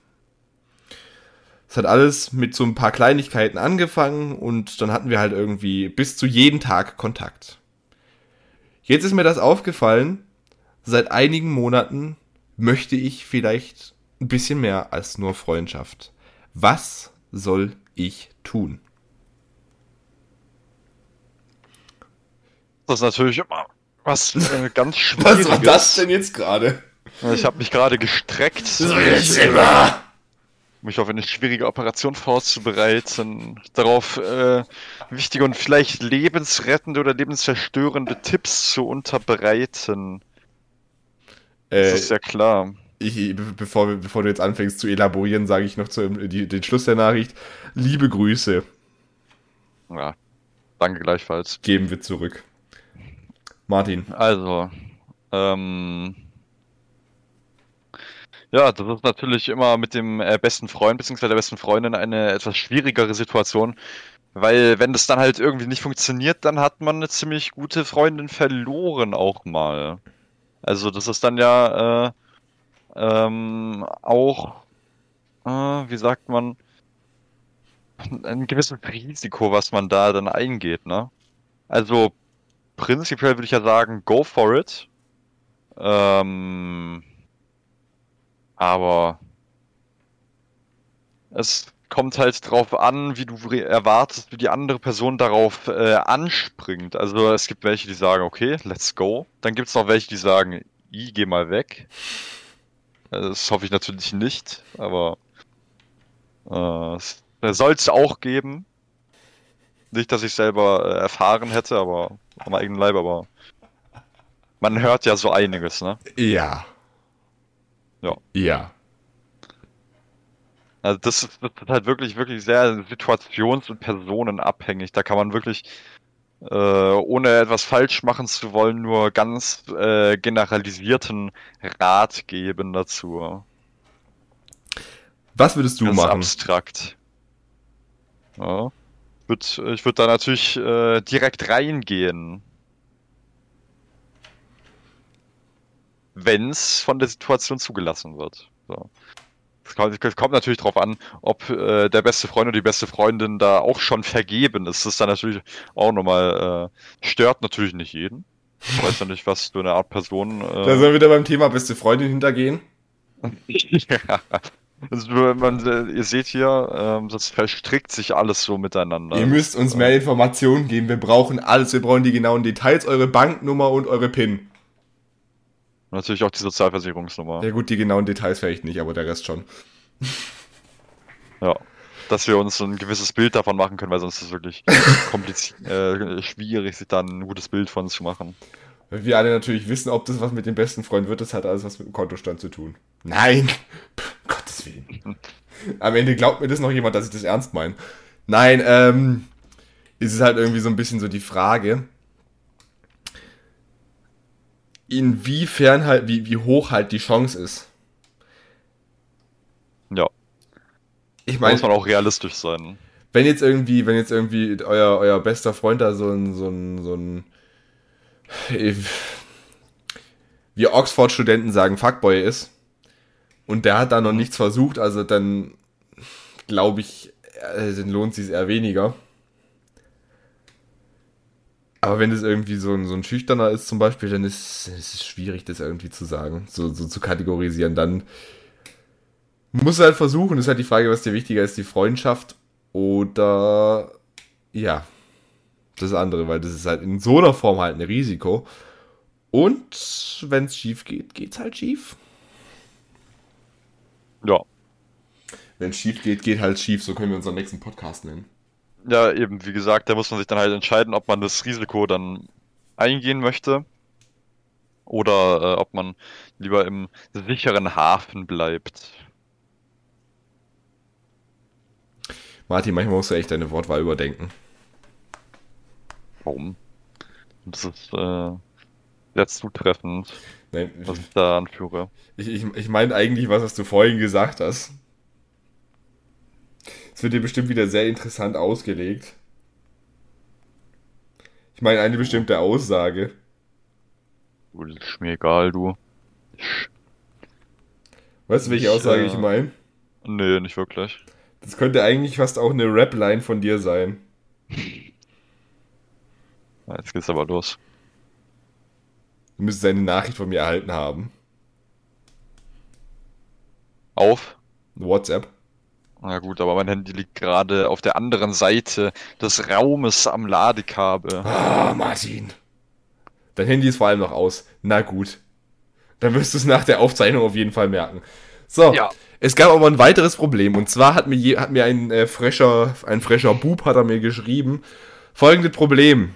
Es hat alles mit so ein paar Kleinigkeiten angefangen und dann hatten wir halt irgendwie bis zu jeden Tag Kontakt. Jetzt ist mir das aufgefallen, seit einigen Monaten möchte ich vielleicht ein bisschen mehr als nur Freundschaft. Was soll ich tun? Das ist natürlich immer was äh, ganz Schwieriges. <laughs> Was war das denn jetzt gerade? Ich habe mich gerade gestreckt. So jetzt immer! mich auf eine schwierige Operation vorzubereiten, darauf äh, wichtige und vielleicht lebensrettende oder lebenszerstörende Tipps zu unterbreiten. Äh, das ist ja klar. Ich, bevor, bevor du jetzt anfängst zu elaborieren, sage ich noch zu, die, den Schluss der Nachricht. Liebe Grüße. Ja, danke gleichfalls. Geben wir zurück. Martin. Also, ähm, ja, das ist natürlich immer mit dem äh, besten Freund bzw. der besten Freundin eine etwas schwierigere Situation, weil wenn das dann halt irgendwie nicht funktioniert, dann hat man eine ziemlich gute Freundin verloren auch mal. Also das ist dann ja äh, ähm, auch, äh, wie sagt man, ein gewisses Risiko, was man da dann eingeht, ne? Also prinzipiell würde ich ja sagen, go for it. Ähm, aber es kommt halt drauf an, wie du erwartest, wie die andere Person darauf äh, anspringt. Also es gibt welche, die sagen, okay, let's go. Dann gibt es noch welche, die sagen, i, geh mal weg. Das hoffe ich natürlich nicht, aber äh, soll es auch geben. Nicht, dass ich selber äh, erfahren hätte, aber am eigenen Leib, aber man hört ja so einiges, ne? Ja. Ja. Ja. Also das ist, das ist halt wirklich, wirklich sehr situations- und personenabhängig. Da kann man wirklich äh, ohne etwas falsch machen zu wollen, nur ganz äh, generalisierten Rat geben dazu. Was würdest du ganz machen? Abstrakt. Ja. Ich würde da natürlich äh, direkt reingehen. Wenn es von der Situation zugelassen wird. So. Es kommt, kommt, natürlich darauf an, ob äh, der beste Freund oder die beste Freundin da auch schon vergeben ist. Das ist dann natürlich auch nochmal, äh, stört natürlich nicht jeden. Ich weiß ja nicht, was du eine Art Person. Äh, da sollen wir wieder beim Thema beste Freundin hintergehen. ja. <laughs> Also, man, äh, ihr seht hier, ähm, das verstrickt sich alles so miteinander. Ihr müsst uns mehr Informationen geben. Wir brauchen alles. Wir brauchen die genauen Details, eure Banknummer und eure PIN. Natürlich auch die Sozialversicherungsnummer. Ja gut, die genauen Details vielleicht nicht, aber der Rest schon. ja. Dass wir uns ein gewisses Bild davon machen können, weil sonst ist es wirklich <laughs> kompliziert, äh, schwierig, sich dann ein gutes Bild von uns zu machen. Weil wir alle natürlich wissen, ob das was mit dem besten Freund wird, das hat alles was mit dem Kontostand zu tun. Nein! Gottes Willen. Am Ende glaubt mir das noch jemand, dass ich das ernst meine. Nein, ähm, ist es halt irgendwie so ein bisschen so die Frage, inwiefern halt, wie, wie hoch halt die Chance ist. Ja. Ich meine. Muss man auch realistisch sein. Wenn jetzt irgendwie, wenn jetzt irgendwie euer, euer bester Freund da so ein, so ein, so ein, wie Oxford-Studenten sagen, Fuckboy ist, und der hat da noch nichts versucht, also dann glaube ich, äh, dann lohnt sich eher weniger. Aber wenn es irgendwie so ein, so ein Schüchterner ist zum Beispiel, dann ist, ist es schwierig, das irgendwie zu sagen, so, so zu kategorisieren. Dann muss er halt versuchen, ist halt die Frage, was dir wichtiger ist, die Freundschaft oder ja, das andere, weil das ist halt in so einer Form halt ein Risiko. Und wenn es schief geht, geht's halt schief. Ja. Wenn es schief geht, geht halt schief. So können wir unseren nächsten Podcast nennen. Ja, eben, wie gesagt, da muss man sich dann halt entscheiden, ob man das Risiko dann eingehen möchte oder äh, ob man lieber im sicheren Hafen bleibt. Martin, manchmal musst du echt deine Wortwahl überdenken. Warum? Das ist äh, sehr zutreffend, Nein, was ich da anführe. Ich, ich, ich meine eigentlich, was, was du vorhin gesagt hast. Es wird dir bestimmt wieder sehr interessant ausgelegt. Ich meine eine bestimmte Aussage. Du, das ist mir egal, du. Weißt du, welche ich, Aussage äh, ich meine? Nee, nicht wirklich. Das könnte eigentlich fast auch eine Rap-Line von dir sein. <laughs> Jetzt geht's aber los. Du müsstest eine Nachricht von mir erhalten haben. Auf? WhatsApp. Na gut, aber mein Handy liegt gerade auf der anderen Seite des Raumes am Ladekabel. Ah, Martin. Dein Handy ist vor allem noch aus. Na gut. Dann wirst du es nach der Aufzeichnung auf jeden Fall merken. So, ja. es gab aber ein weiteres Problem. Und zwar hat mir, je, hat mir ein, äh, fresher, ein fresher Bub hat er mir geschrieben. Folgendes Problem.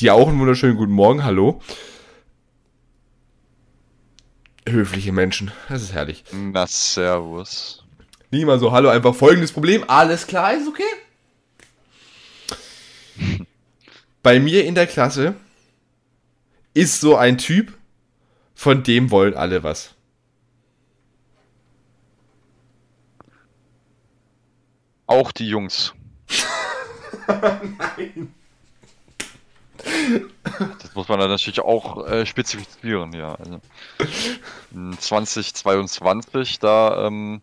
Dir auch einen wunderschönen guten Morgen, hallo. Höfliche Menschen, das ist herrlich. Na, servus. Niemand so, hallo, einfach folgendes Problem. Alles klar, ist okay. <laughs> Bei mir in der Klasse ist so ein Typ, von dem wollen alle was. Auch die Jungs. <laughs> <laughs> Nein. Das muss man dann natürlich auch äh, spezifizieren, ja. Also, 2022, da ähm,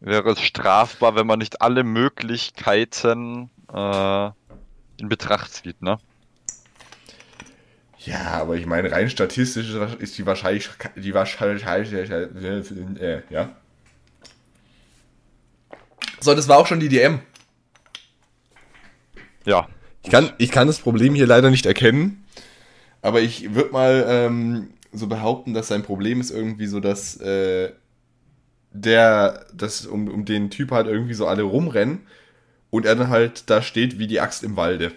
wäre es strafbar, wenn man nicht alle Möglichkeiten äh, in Betracht zieht, ne? Ja, aber ich meine, rein statistisch ist die Wahrscheinlichkeit, die Wahrscheinlichkeit, äh, ja. So, das war auch schon die DM. Ja. Ich kann, ich kann das Problem hier leider nicht erkennen, aber ich würde mal ähm, so behaupten, dass sein Problem ist irgendwie so, dass äh, der, dass um, um den Typ halt irgendwie so alle rumrennen und er dann halt da steht wie die Axt im Walde.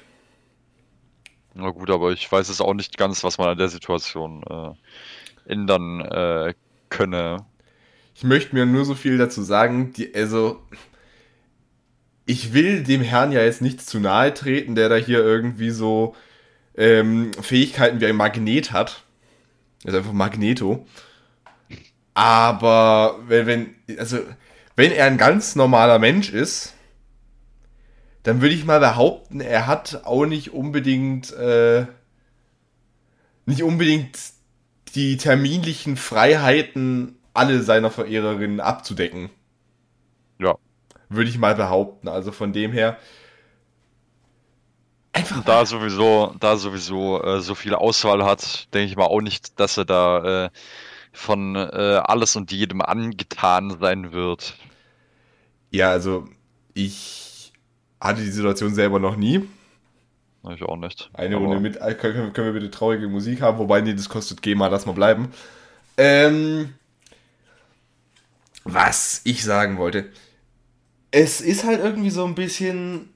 Na gut, aber ich weiß es auch nicht ganz, was man an der Situation äh, ändern äh, könne. Ich möchte mir nur so viel dazu sagen, die, also ich will dem Herrn ja jetzt nichts zu nahe treten, der da hier irgendwie so ähm, Fähigkeiten wie ein Magnet hat. Also einfach Magneto. Aber wenn, wenn, also, wenn er ein ganz normaler Mensch ist, dann würde ich mal behaupten, er hat auch nicht unbedingt, äh, nicht unbedingt die terminlichen Freiheiten, alle seiner Verehrerinnen abzudecken. Ja. Würde ich mal behaupten. Also von dem her. Einfach da sowieso, da sowieso äh, so viel Auswahl hat, denke ich mal auch nicht, dass er da äh, von äh, alles und jedem angetan sein wird. Ja, also ich hatte die Situation selber noch nie. Ich auch nicht. Eine Runde mit. Äh, können, können wir bitte traurige Musik haben? Wobei, nee, das kostet GEMA, lass mal bleiben. Ähm, was ich sagen wollte. Es ist halt irgendwie so ein bisschen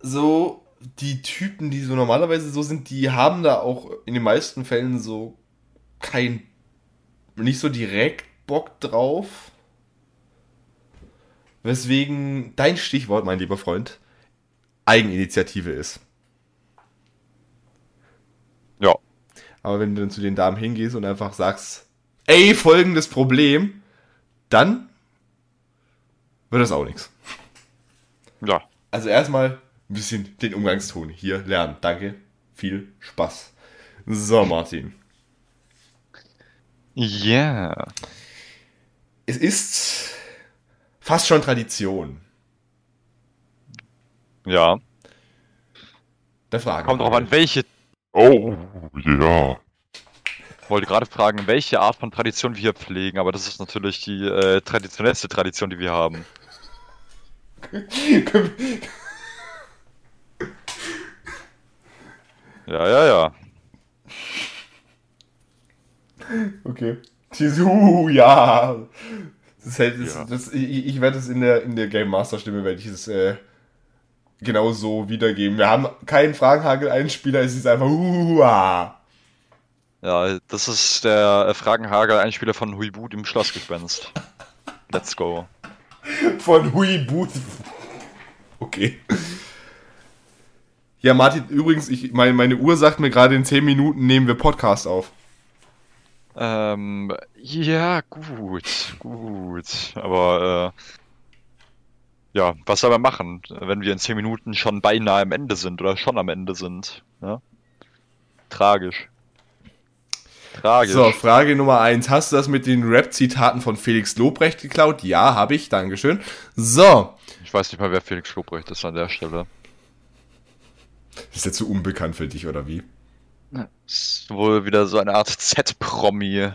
so, die Typen, die so normalerweise so sind, die haben da auch in den meisten Fällen so kein, nicht so direkt Bock drauf. Weswegen dein Stichwort, mein lieber Freund, Eigeninitiative ist. Ja. Aber wenn du dann zu den Damen hingehst und einfach sagst, ey, folgendes Problem, dann wird das auch nichts. Ja. Also erstmal ein bisschen den Umgangston hier lernen. Danke. Viel Spaß. So, Martin. Ja. Yeah. Es ist fast schon Tradition. Ja. Der Frage. Kommt drauf an, welche. Oh, ja. Ich wollte gerade fragen, welche Art von Tradition wir hier pflegen, aber das ist natürlich die äh, traditionellste Tradition, die wir haben. <laughs> ja, ja, ja. Okay. Uh, ja. Das hält, das, ja. Das, ich, ich werde es in der, in der Game Master Stimme, werde ich es äh, genau so wiedergeben. Wir haben keinen Fragenhagel-Einspieler, es ist einfach uh, ah. Ja, das ist der Fragenhagel-Einspieler von Huibut im Schlossgespenst. Let's go. Von Huibut. Okay. Ja, Martin, übrigens, ich, meine, meine Uhr sagt mir gerade, in 10 Minuten nehmen wir Podcast auf. Ähm, ja, gut, gut. Aber, äh, ja, was soll man machen, wenn wir in 10 Minuten schon beinahe am Ende sind oder schon am Ende sind? Ja? Tragisch. Tragisch. So, Frage Nummer 1. Hast du das mit den Rap-Zitaten von Felix Lobrecht geklaut? Ja, habe ich. Dankeschön. So. Ich weiß nicht mal, wer Felix Lobrecht ist an der Stelle. Ist der zu unbekannt für dich, oder wie? Das ist wohl wieder so eine Art Z-Promi.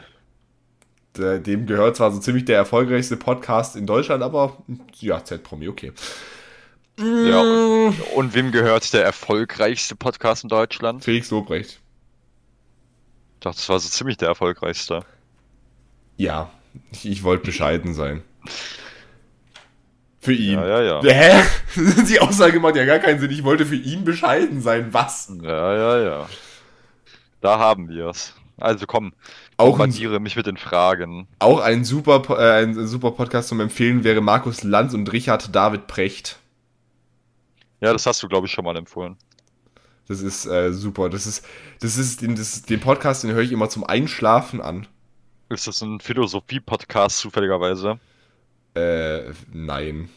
Dem gehört zwar so ziemlich der erfolgreichste Podcast in Deutschland, aber ja, Z-Promi, okay. Ja, und, und wem gehört der erfolgreichste Podcast in Deutschland? Felix Lobrecht dachte, das war so ziemlich der erfolgreichste. Ja, ich, ich wollte bescheiden sein. Für ihn. Ja, ja, ja. Hä? <laughs> Die Aussage macht ja gar keinen Sinn. Ich wollte für ihn bescheiden sein. Was? Ja, ja, ja. Da haben wir es. Also komm, auch bombardiere mich mit den Fragen. Auch ein super, äh, ein super Podcast zum Empfehlen wäre Markus Lanz und Richard David Precht. Ja, das hast du, glaube ich, schon mal empfohlen. Das ist äh, super. Das ist, das ist, den, das, den Podcast, den höre ich immer zum Einschlafen an. Ist das ein Philosophie-Podcast zufälligerweise? Äh, nein.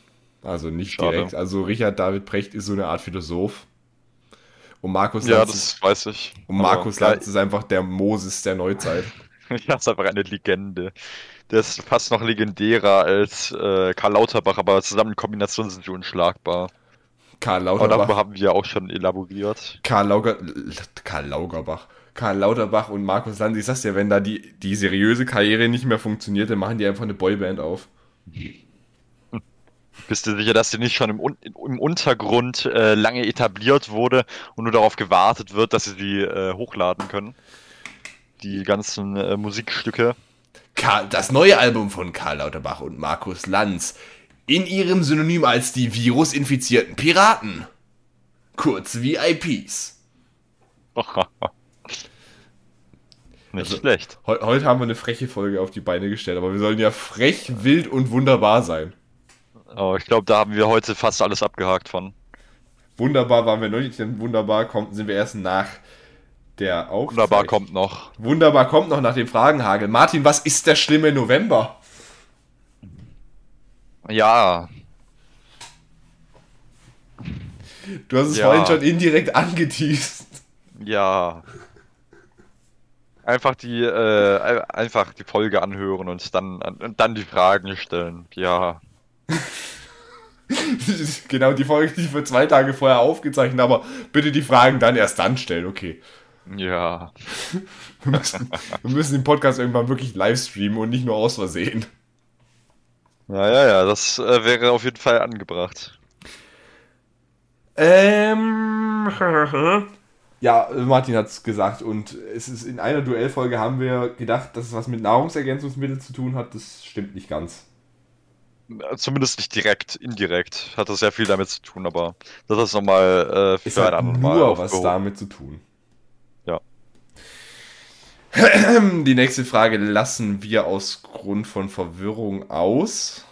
Also nicht Schade. direkt. Also Richard David Precht ist so eine Art Philosoph. Und Markus Ja, Lanz das ist, weiß ich. Und Markus Lanz ist einfach der Moses der Neuzeit. <laughs> ja, ist einfach eine Legende. Der ist fast noch legendärer als äh, Karl Lauterbach, aber zusammen in Kombination sind sie unschlagbar. Karl Lauterbach. Aber haben wir auch schon elaboriert. Karl, Lauger, Karl Laugerbach. Karl Lauterbach und Markus Lanz. Ich sag's dir, wenn da die, die seriöse Karriere nicht mehr funktioniert, dann machen die einfach eine Boyband auf. Bist du sicher, dass die nicht schon im, im Untergrund äh, lange etabliert wurde und nur darauf gewartet wird, dass sie sie äh, hochladen können? Die ganzen äh, Musikstücke. Karl, das neue Album von Karl Lauterbach und Markus Lanz in ihrem Synonym als die virusinfizierten Piraten. Kurz VIPs. <laughs> Nicht also, schlecht. He heute haben wir eine freche Folge auf die Beine gestellt, aber wir sollen ja frech, wild und wunderbar sein. Oh, ich glaube, da haben wir heute fast alles abgehakt von. Wunderbar waren wir noch nicht, denn wunderbar kommt, sind wir erst nach der Aufzeichnung. Wunderbar kommt noch. Wunderbar kommt noch nach dem Fragenhagel. Martin, was ist der schlimme November? Ja. Du hast es ja. vorhin schon indirekt angeteased. Ja. Einfach die, äh, einfach die Folge anhören und dann, und dann die Fragen stellen. Ja. <laughs> genau, die Folge, die wir zwei Tage vorher aufgezeichnet aber bitte die Fragen dann erst dann stellen, okay. Ja. Wir müssen, wir müssen den Podcast irgendwann wirklich live streamen und nicht nur aus Versehen. Ja, ja, ja, das äh, wäre auf jeden Fall angebracht. Ähm. ja, Martin hat es gesagt und es ist in einer Duellfolge haben wir gedacht, dass es was mit Nahrungsergänzungsmitteln zu tun hat. Das stimmt nicht ganz. Zumindest nicht direkt, indirekt hat das sehr viel damit zu tun, aber das ist nochmal äh, für ist halt ein anderes Mal. Nur was damit zu tun. <clears throat> Die nächste Frage lassen wir aus Grund von Verwirrung aus.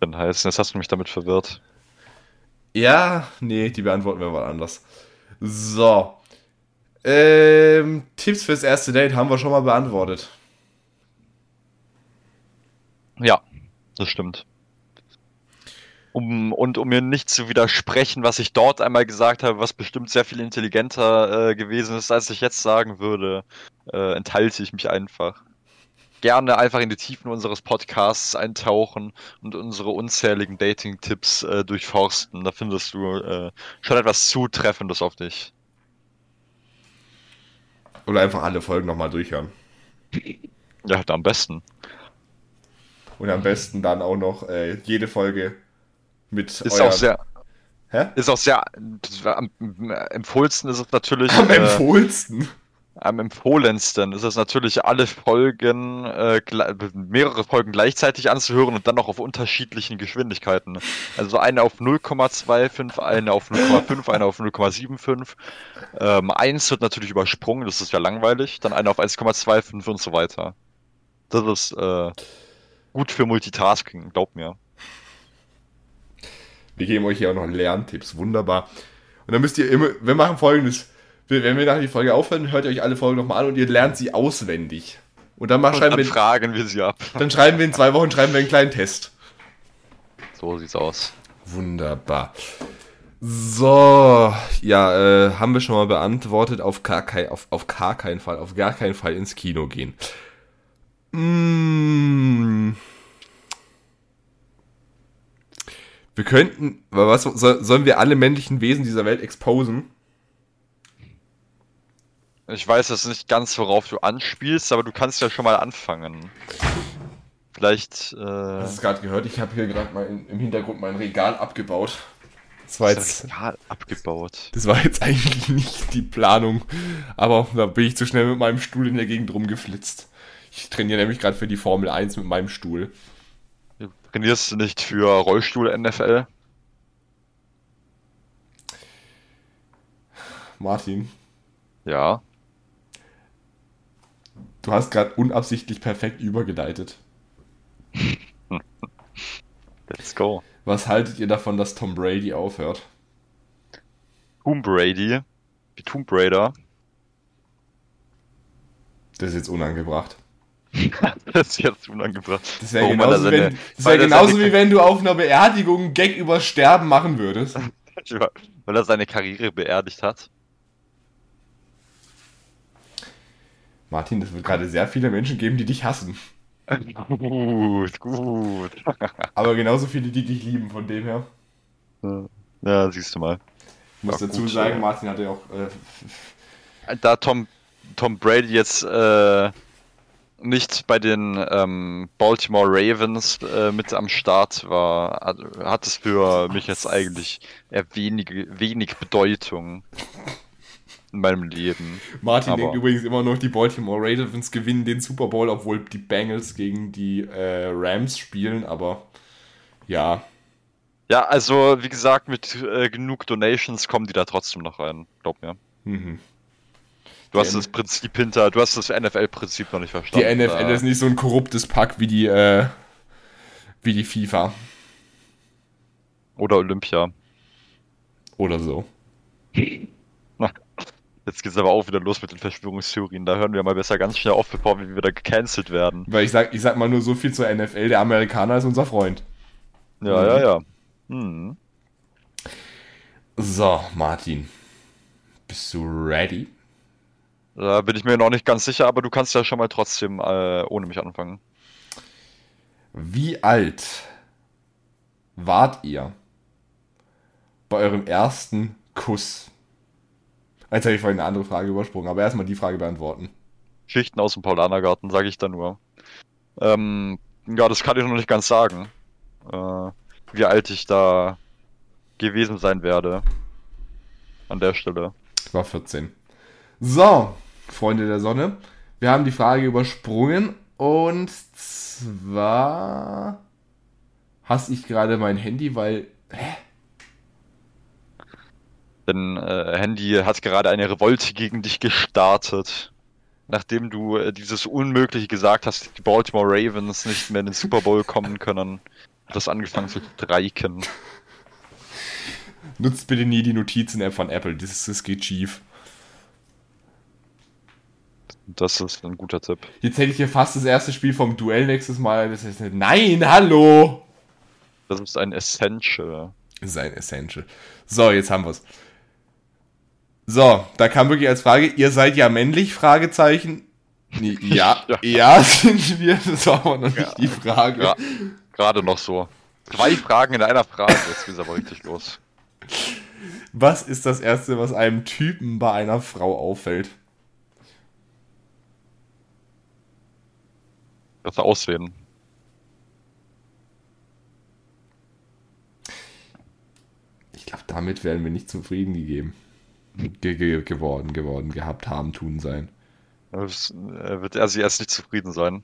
Dann heißt, jetzt hast du mich damit verwirrt. Ja, nee, die beantworten wir mal anders. So. Ähm, Tipps fürs erste Date haben wir schon mal beantwortet. Ja, das stimmt. Um, und um mir nicht zu widersprechen, was ich dort einmal gesagt habe, was bestimmt sehr viel intelligenter äh, gewesen ist, als ich jetzt sagen würde, äh, enthalte ich mich einfach. Gerne einfach in die Tiefen unseres Podcasts eintauchen und unsere unzähligen Dating-Tipps äh, durchforsten. Da findest du äh, schon etwas Zutreffendes auf dich. Oder einfach alle Folgen nochmal durchhören. Ja, am besten. Und am besten dann auch noch äh, jede Folge mit Ist auch sehr. Hä? Ist auch sehr. Am empfohlensten ist es natürlich. Am äh, empfohlensten. Am empfohlensten ist es natürlich, alle Folgen, äh, mehrere Folgen gleichzeitig anzuhören und dann noch auf unterschiedlichen Geschwindigkeiten. Also eine auf 0,25, eine auf 0,5, eine auf 0,75. Ähm, eins wird natürlich übersprungen, das ist ja langweilig. Dann eine auf 1,25 und so weiter. Das ist äh, gut für Multitasking, glaub mir. Wir geben euch hier auch noch Lerntipps, wunderbar. Und dann müsst ihr immer, wir machen folgendes, wenn wir nach die Folge aufhören, hört ihr euch alle Folgen nochmal an und ihr lernt sie auswendig. Und dann, mal schreiben dann wir, fragen wir sie ab. Dann schreiben wir in zwei Wochen schreiben wir einen kleinen Test. So sieht's aus. Wunderbar. So, ja, äh, haben wir schon mal beantwortet, auf gar, kein, auf, auf gar keinen Fall, auf gar keinen Fall ins Kino gehen. Mmh. Wir könnten, was sollen wir alle männlichen Wesen dieser Welt exposen? Ich weiß jetzt nicht ganz, worauf du anspielst, aber du kannst ja schon mal anfangen. Vielleicht. Äh... Hast du gerade gehört? Ich habe hier gerade mal im Hintergrund mein Regal abgebaut. Das war jetzt. Regal abgebaut. Das war jetzt <laughs> eigentlich nicht die Planung, aber da bin ich zu schnell mit meinem Stuhl in der Gegend rumgeflitzt. Ich trainiere nämlich gerade für die Formel 1 mit meinem Stuhl. Trainierst du nicht für Rollstuhl-NFL? Martin. Ja. Du hast gerade unabsichtlich perfekt übergeleitet. <laughs> Let's go. Was haltet ihr davon, dass Tom Brady aufhört? Tomb Brady? Wie Tomb Raider? Das ist jetzt unangebracht. <laughs> das ist jetzt unangebracht. Das wäre genauso, wenn, das wär genauso wie wenn du auf einer Beerdigung einen Gag über Sterben machen würdest. <laughs> weil er seine Karriere beerdigt hat. Martin, es wird gerade sehr viele Menschen geben, die dich hassen. Gut, gut. <laughs> Aber genauso viele, die dich lieben, von dem her. Ja, siehst du mal. Ich muss dazu gut, sagen, Martin hatte ja auch. Äh, da Tom, Tom Brady jetzt äh, nicht bei den ähm, Baltimore Ravens äh, mit am Start war, hat, es für mich jetzt eigentlich eher wenig, wenig Bedeutung in meinem Leben. Martin Aber denkt übrigens immer noch, die Baltimore Ravens gewinnen den Super Bowl, obwohl die Bengals gegen die äh, Rams spielen, aber ja. Ja, also wie gesagt, mit äh, genug Donations kommen die da trotzdem noch rein, glaub mir. Mhm. Du hast das Prinzip hinter, du hast das NFL-Prinzip noch nicht verstanden. Die NFL ist nicht so ein korruptes Pack wie die, äh, wie die FIFA. Oder Olympia. Oder so. <laughs> Jetzt geht's aber auch wieder los mit den Verschwörungstheorien. Da hören wir mal besser ganz schnell auf, bevor wir wieder gecancelt werden. Weil ich sag, ich sag mal nur so viel zur NFL. Der Amerikaner ist unser Freund. Ja, mhm. ja, ja. Mhm. So, Martin. Bist du ready? Da bin ich mir noch nicht ganz sicher, aber du kannst ja schon mal trotzdem äh, ohne mich anfangen. Wie alt wart ihr bei eurem ersten Kuss? Jetzt habe ich vorhin eine andere Frage übersprungen, aber erstmal die Frage beantworten. Schichten aus dem Paulanergarten, sage ich da nur. Ähm, ja, das kann ich noch nicht ganz sagen. Äh, wie alt ich da gewesen sein werde. An der Stelle. Ich war 14. So, Freunde der Sonne. Wir haben die Frage übersprungen und zwar hasse ich gerade mein Handy, weil. Hä? Dein äh, Handy hat gerade eine Revolte gegen dich gestartet. Nachdem du äh, dieses Unmögliche gesagt hast, die Baltimore Ravens nicht mehr in den Super Bowl kommen können, hat das angefangen zu streiken. Nutzt bitte nie die Notizen-App von Apple, das, das geht schief. Das ist ein guter Tipp. Jetzt hätte ich hier fast das erste Spiel vom Duell nächstes Mal. Das heißt, nein, hallo! Das ist ein Essential. Das ist ein Essential. So, jetzt haben wir es. So, da kam wirklich als Frage, ihr seid ja männlich? Fragezeichen. <laughs> Ja, ja, ja <laughs> sind wir. Das war aber noch nicht ja. die Frage. Ja, gerade noch so. Zwei Fragen in einer Frage. Jetzt geht's aber richtig los. Was ist das Erste, was einem Typen bei einer Frau auffällt? Das Aussehen. Ich glaube, damit werden wir nicht zufrieden gegeben. Ge ge geworden, geworden, gehabt haben, tun sein. Das, wird er sich erst nicht zufrieden sein.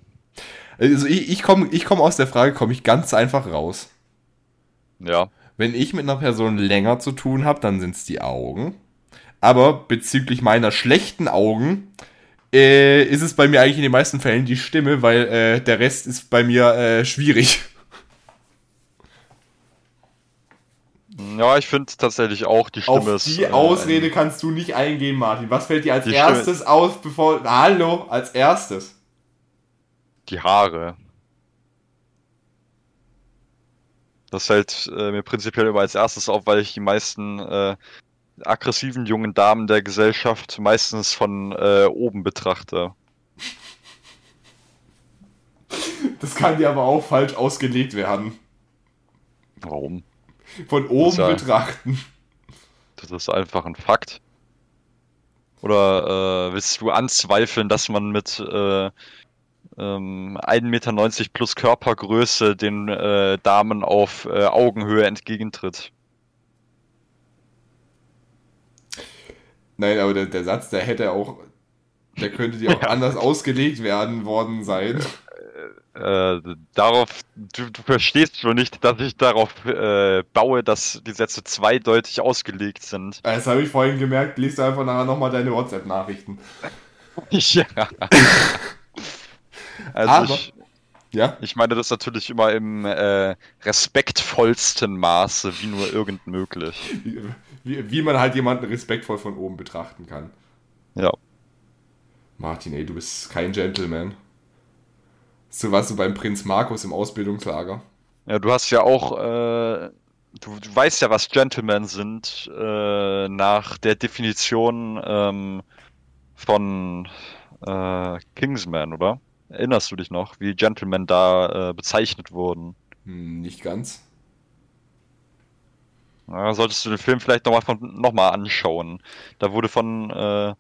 Also ich, ich komme ich komm aus der Frage, komme ich ganz einfach raus. Ja. Wenn ich mit einer Person länger zu tun habe, dann sind es die Augen. Aber bezüglich meiner schlechten Augen äh, ist es bei mir eigentlich in den meisten Fällen die Stimme, weil äh, der Rest ist bei mir äh, schwierig. Ja, ich finde tatsächlich auch, die Stimme Auf ist. Die äh, Ausrede kannst du nicht eingehen, Martin. Was fällt dir als erstes Stimme. aus, bevor. Hallo, als erstes? Die Haare. Das fällt äh, mir prinzipiell immer als erstes auf, weil ich die meisten äh, aggressiven jungen Damen der Gesellschaft meistens von äh, oben betrachte. Das kann dir aber auch falsch ausgelegt werden. Warum? Von oben ja, betrachten. Das ist einfach ein Fakt. Oder äh, willst du anzweifeln, dass man mit äh, ähm, 1,90 Meter plus Körpergröße den äh, Damen auf äh, Augenhöhe entgegentritt? Nein, aber der, der Satz, der hätte auch, der könnte dir auch <laughs> ja. anders ausgelegt werden worden sein. Äh, darauf, du, du, verstehst schon nicht, dass ich darauf äh, baue, dass die Sätze zweideutig ausgelegt sind. Das habe ich vorhin gemerkt, liest einfach nachher nochmal deine WhatsApp-Nachrichten. <laughs> ja. <laughs> also Aber, ich, ja? ich meine das natürlich immer im äh, respektvollsten Maße, wie nur irgend möglich wie, wie man halt jemanden respektvoll von oben betrachten kann. Ja. Martin, ey, du bist kein Gentleman. So warst du beim Prinz Markus im Ausbildungslager. Ja, du hast ja auch, äh, du, du weißt ja, was Gentlemen sind, äh, nach der Definition ähm, von äh, Kingsman, oder? Erinnerst du dich noch, wie Gentlemen da äh, bezeichnet wurden? Hm, nicht ganz. Ja, solltest du den Film vielleicht nochmal noch mal anschauen. Da wurde von äh,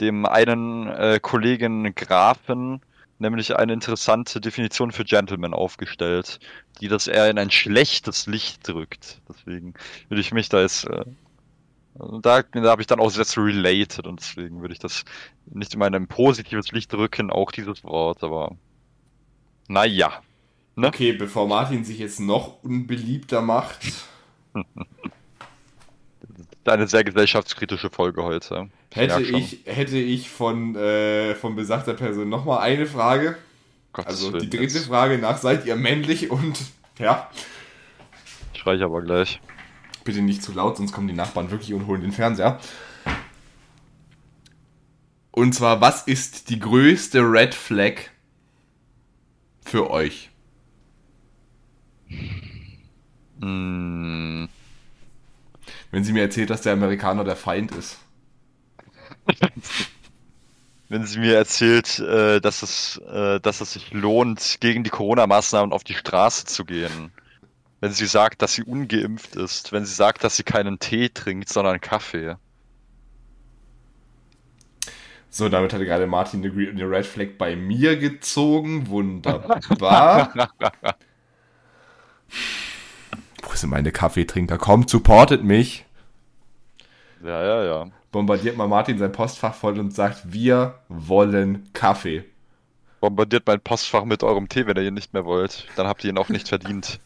dem einen äh, Kollegen Grafen nämlich eine interessante Definition für Gentleman aufgestellt, die das eher in ein schlechtes Licht drückt. Deswegen würde ich mich da jetzt. Äh, da, da habe ich dann auch zu related und deswegen würde ich das nicht immer in ein positives Licht drücken, auch dieses Wort, aber naja. Ne? Okay, bevor Martin sich jetzt noch unbeliebter macht. <laughs> Eine sehr gesellschaftskritische Folge heute. Ich hätte ich, hätte ich von, äh, von besagter Person nochmal eine Frage. Gottes also die dritte jetzt. Frage nach, seid ihr männlich und Ja. Ich aber gleich. Bitte nicht zu laut, sonst kommen die Nachbarn wirklich und holen den Fernseher. Und zwar, was ist die größte Red Flag für euch? Mm. Wenn sie mir erzählt, dass der Amerikaner der Feind ist. <laughs> Wenn sie mir erzählt, äh, dass, es, äh, dass es sich lohnt, gegen die Corona-Maßnahmen auf die Straße zu gehen. Wenn sie sagt, dass sie ungeimpft ist. Wenn sie sagt, dass sie keinen Tee trinkt, sondern Kaffee. So, damit hatte gerade Martin eine Red Flag bei mir gezogen. Wunderbar. <laughs> Wo sind meine Kaffeetrinker? Kommt, supportet mich. Ja, ja, ja. Bombardiert mal Martin sein Postfach voll und sagt, wir wollen Kaffee. Bombardiert mein Postfach mit eurem Tee, wenn ihr ihn nicht mehr wollt. Dann habt ihr ihn auch nicht verdient.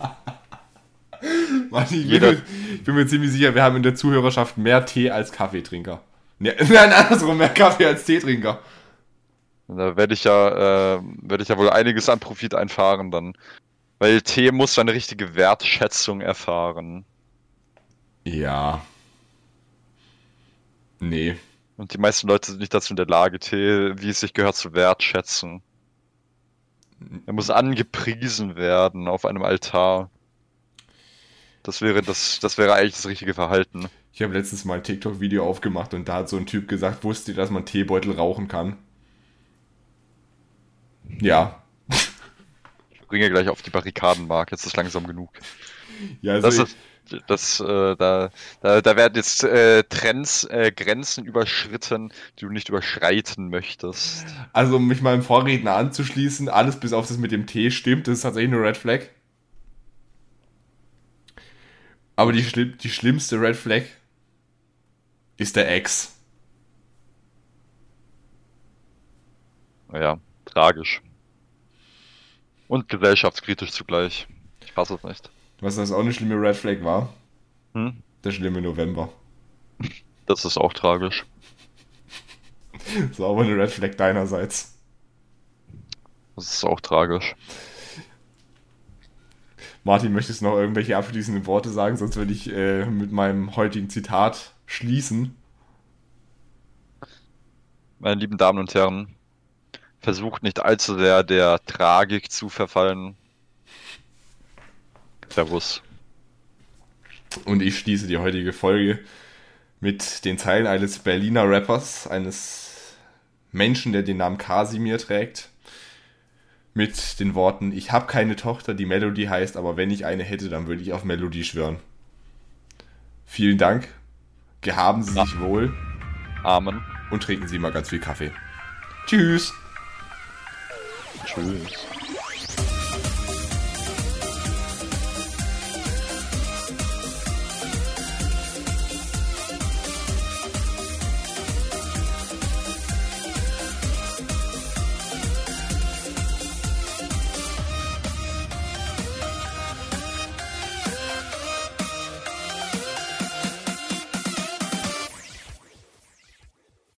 <laughs> Martin, ich, bin mir, ich bin mir ziemlich sicher, wir haben in der Zuhörerschaft mehr Tee als Kaffeetrinker. <laughs> Nein, andersrum, mehr Kaffee als Teetrinker. Da werde ich ja, äh, werde ich ja wohl einiges an Profit einfahren dann. Weil Tee muss eine richtige Wertschätzung erfahren. Ja. Nee. Und die meisten Leute sind nicht dazu in der Lage, Tee, wie es sich gehört, zu wertschätzen. Er muss angepriesen werden auf einem Altar. Das wäre das, das wäre eigentlich das richtige Verhalten. Ich habe letztens mal ein TikTok-Video aufgemacht und da hat so ein Typ gesagt, wusste dass man Teebeutel rauchen kann? Ja. Ich bringe gleich auf die Barrikaden, Mark. Jetzt ist langsam genug. Ja, also das ist, das, äh, da, da, da werden jetzt äh, Trends, äh, Grenzen überschritten, die du nicht überschreiten möchtest. Also, um mich meinem Vorredner anzuschließen, alles bis auf das mit dem Tee stimmt, das ist tatsächlich eine Red Flag. Aber die, schlimm, die schlimmste Red Flag ist der Ex. Ja, tragisch. Und gesellschaftskritisch zugleich. Ich fasse es nicht. Was das auch eine schlimme Red Flag war? Hm? Der schlimme November. <laughs> Das ist auch tragisch. Das <laughs> ist aber eine Red Flag deinerseits. Das ist auch tragisch. Martin, möchtest du noch irgendwelche abschließenden Worte sagen? Sonst würde ich äh, mit meinem heutigen Zitat schließen. Meine lieben Damen und Herren, versucht nicht allzu sehr der Tragik zu verfallen. Servus. Und ich schließe die heutige Folge mit den Zeilen eines Berliner Rappers, eines Menschen, der den Namen Kasimir trägt mit den Worten, ich habe keine Tochter, die Melody heißt, aber wenn ich eine hätte, dann würde ich auf Melody schwören. Vielen Dank. Gehaben Sie sich wohl. Amen. Und trinken Sie mal ganz viel Kaffee. Tschüss. Tschüss.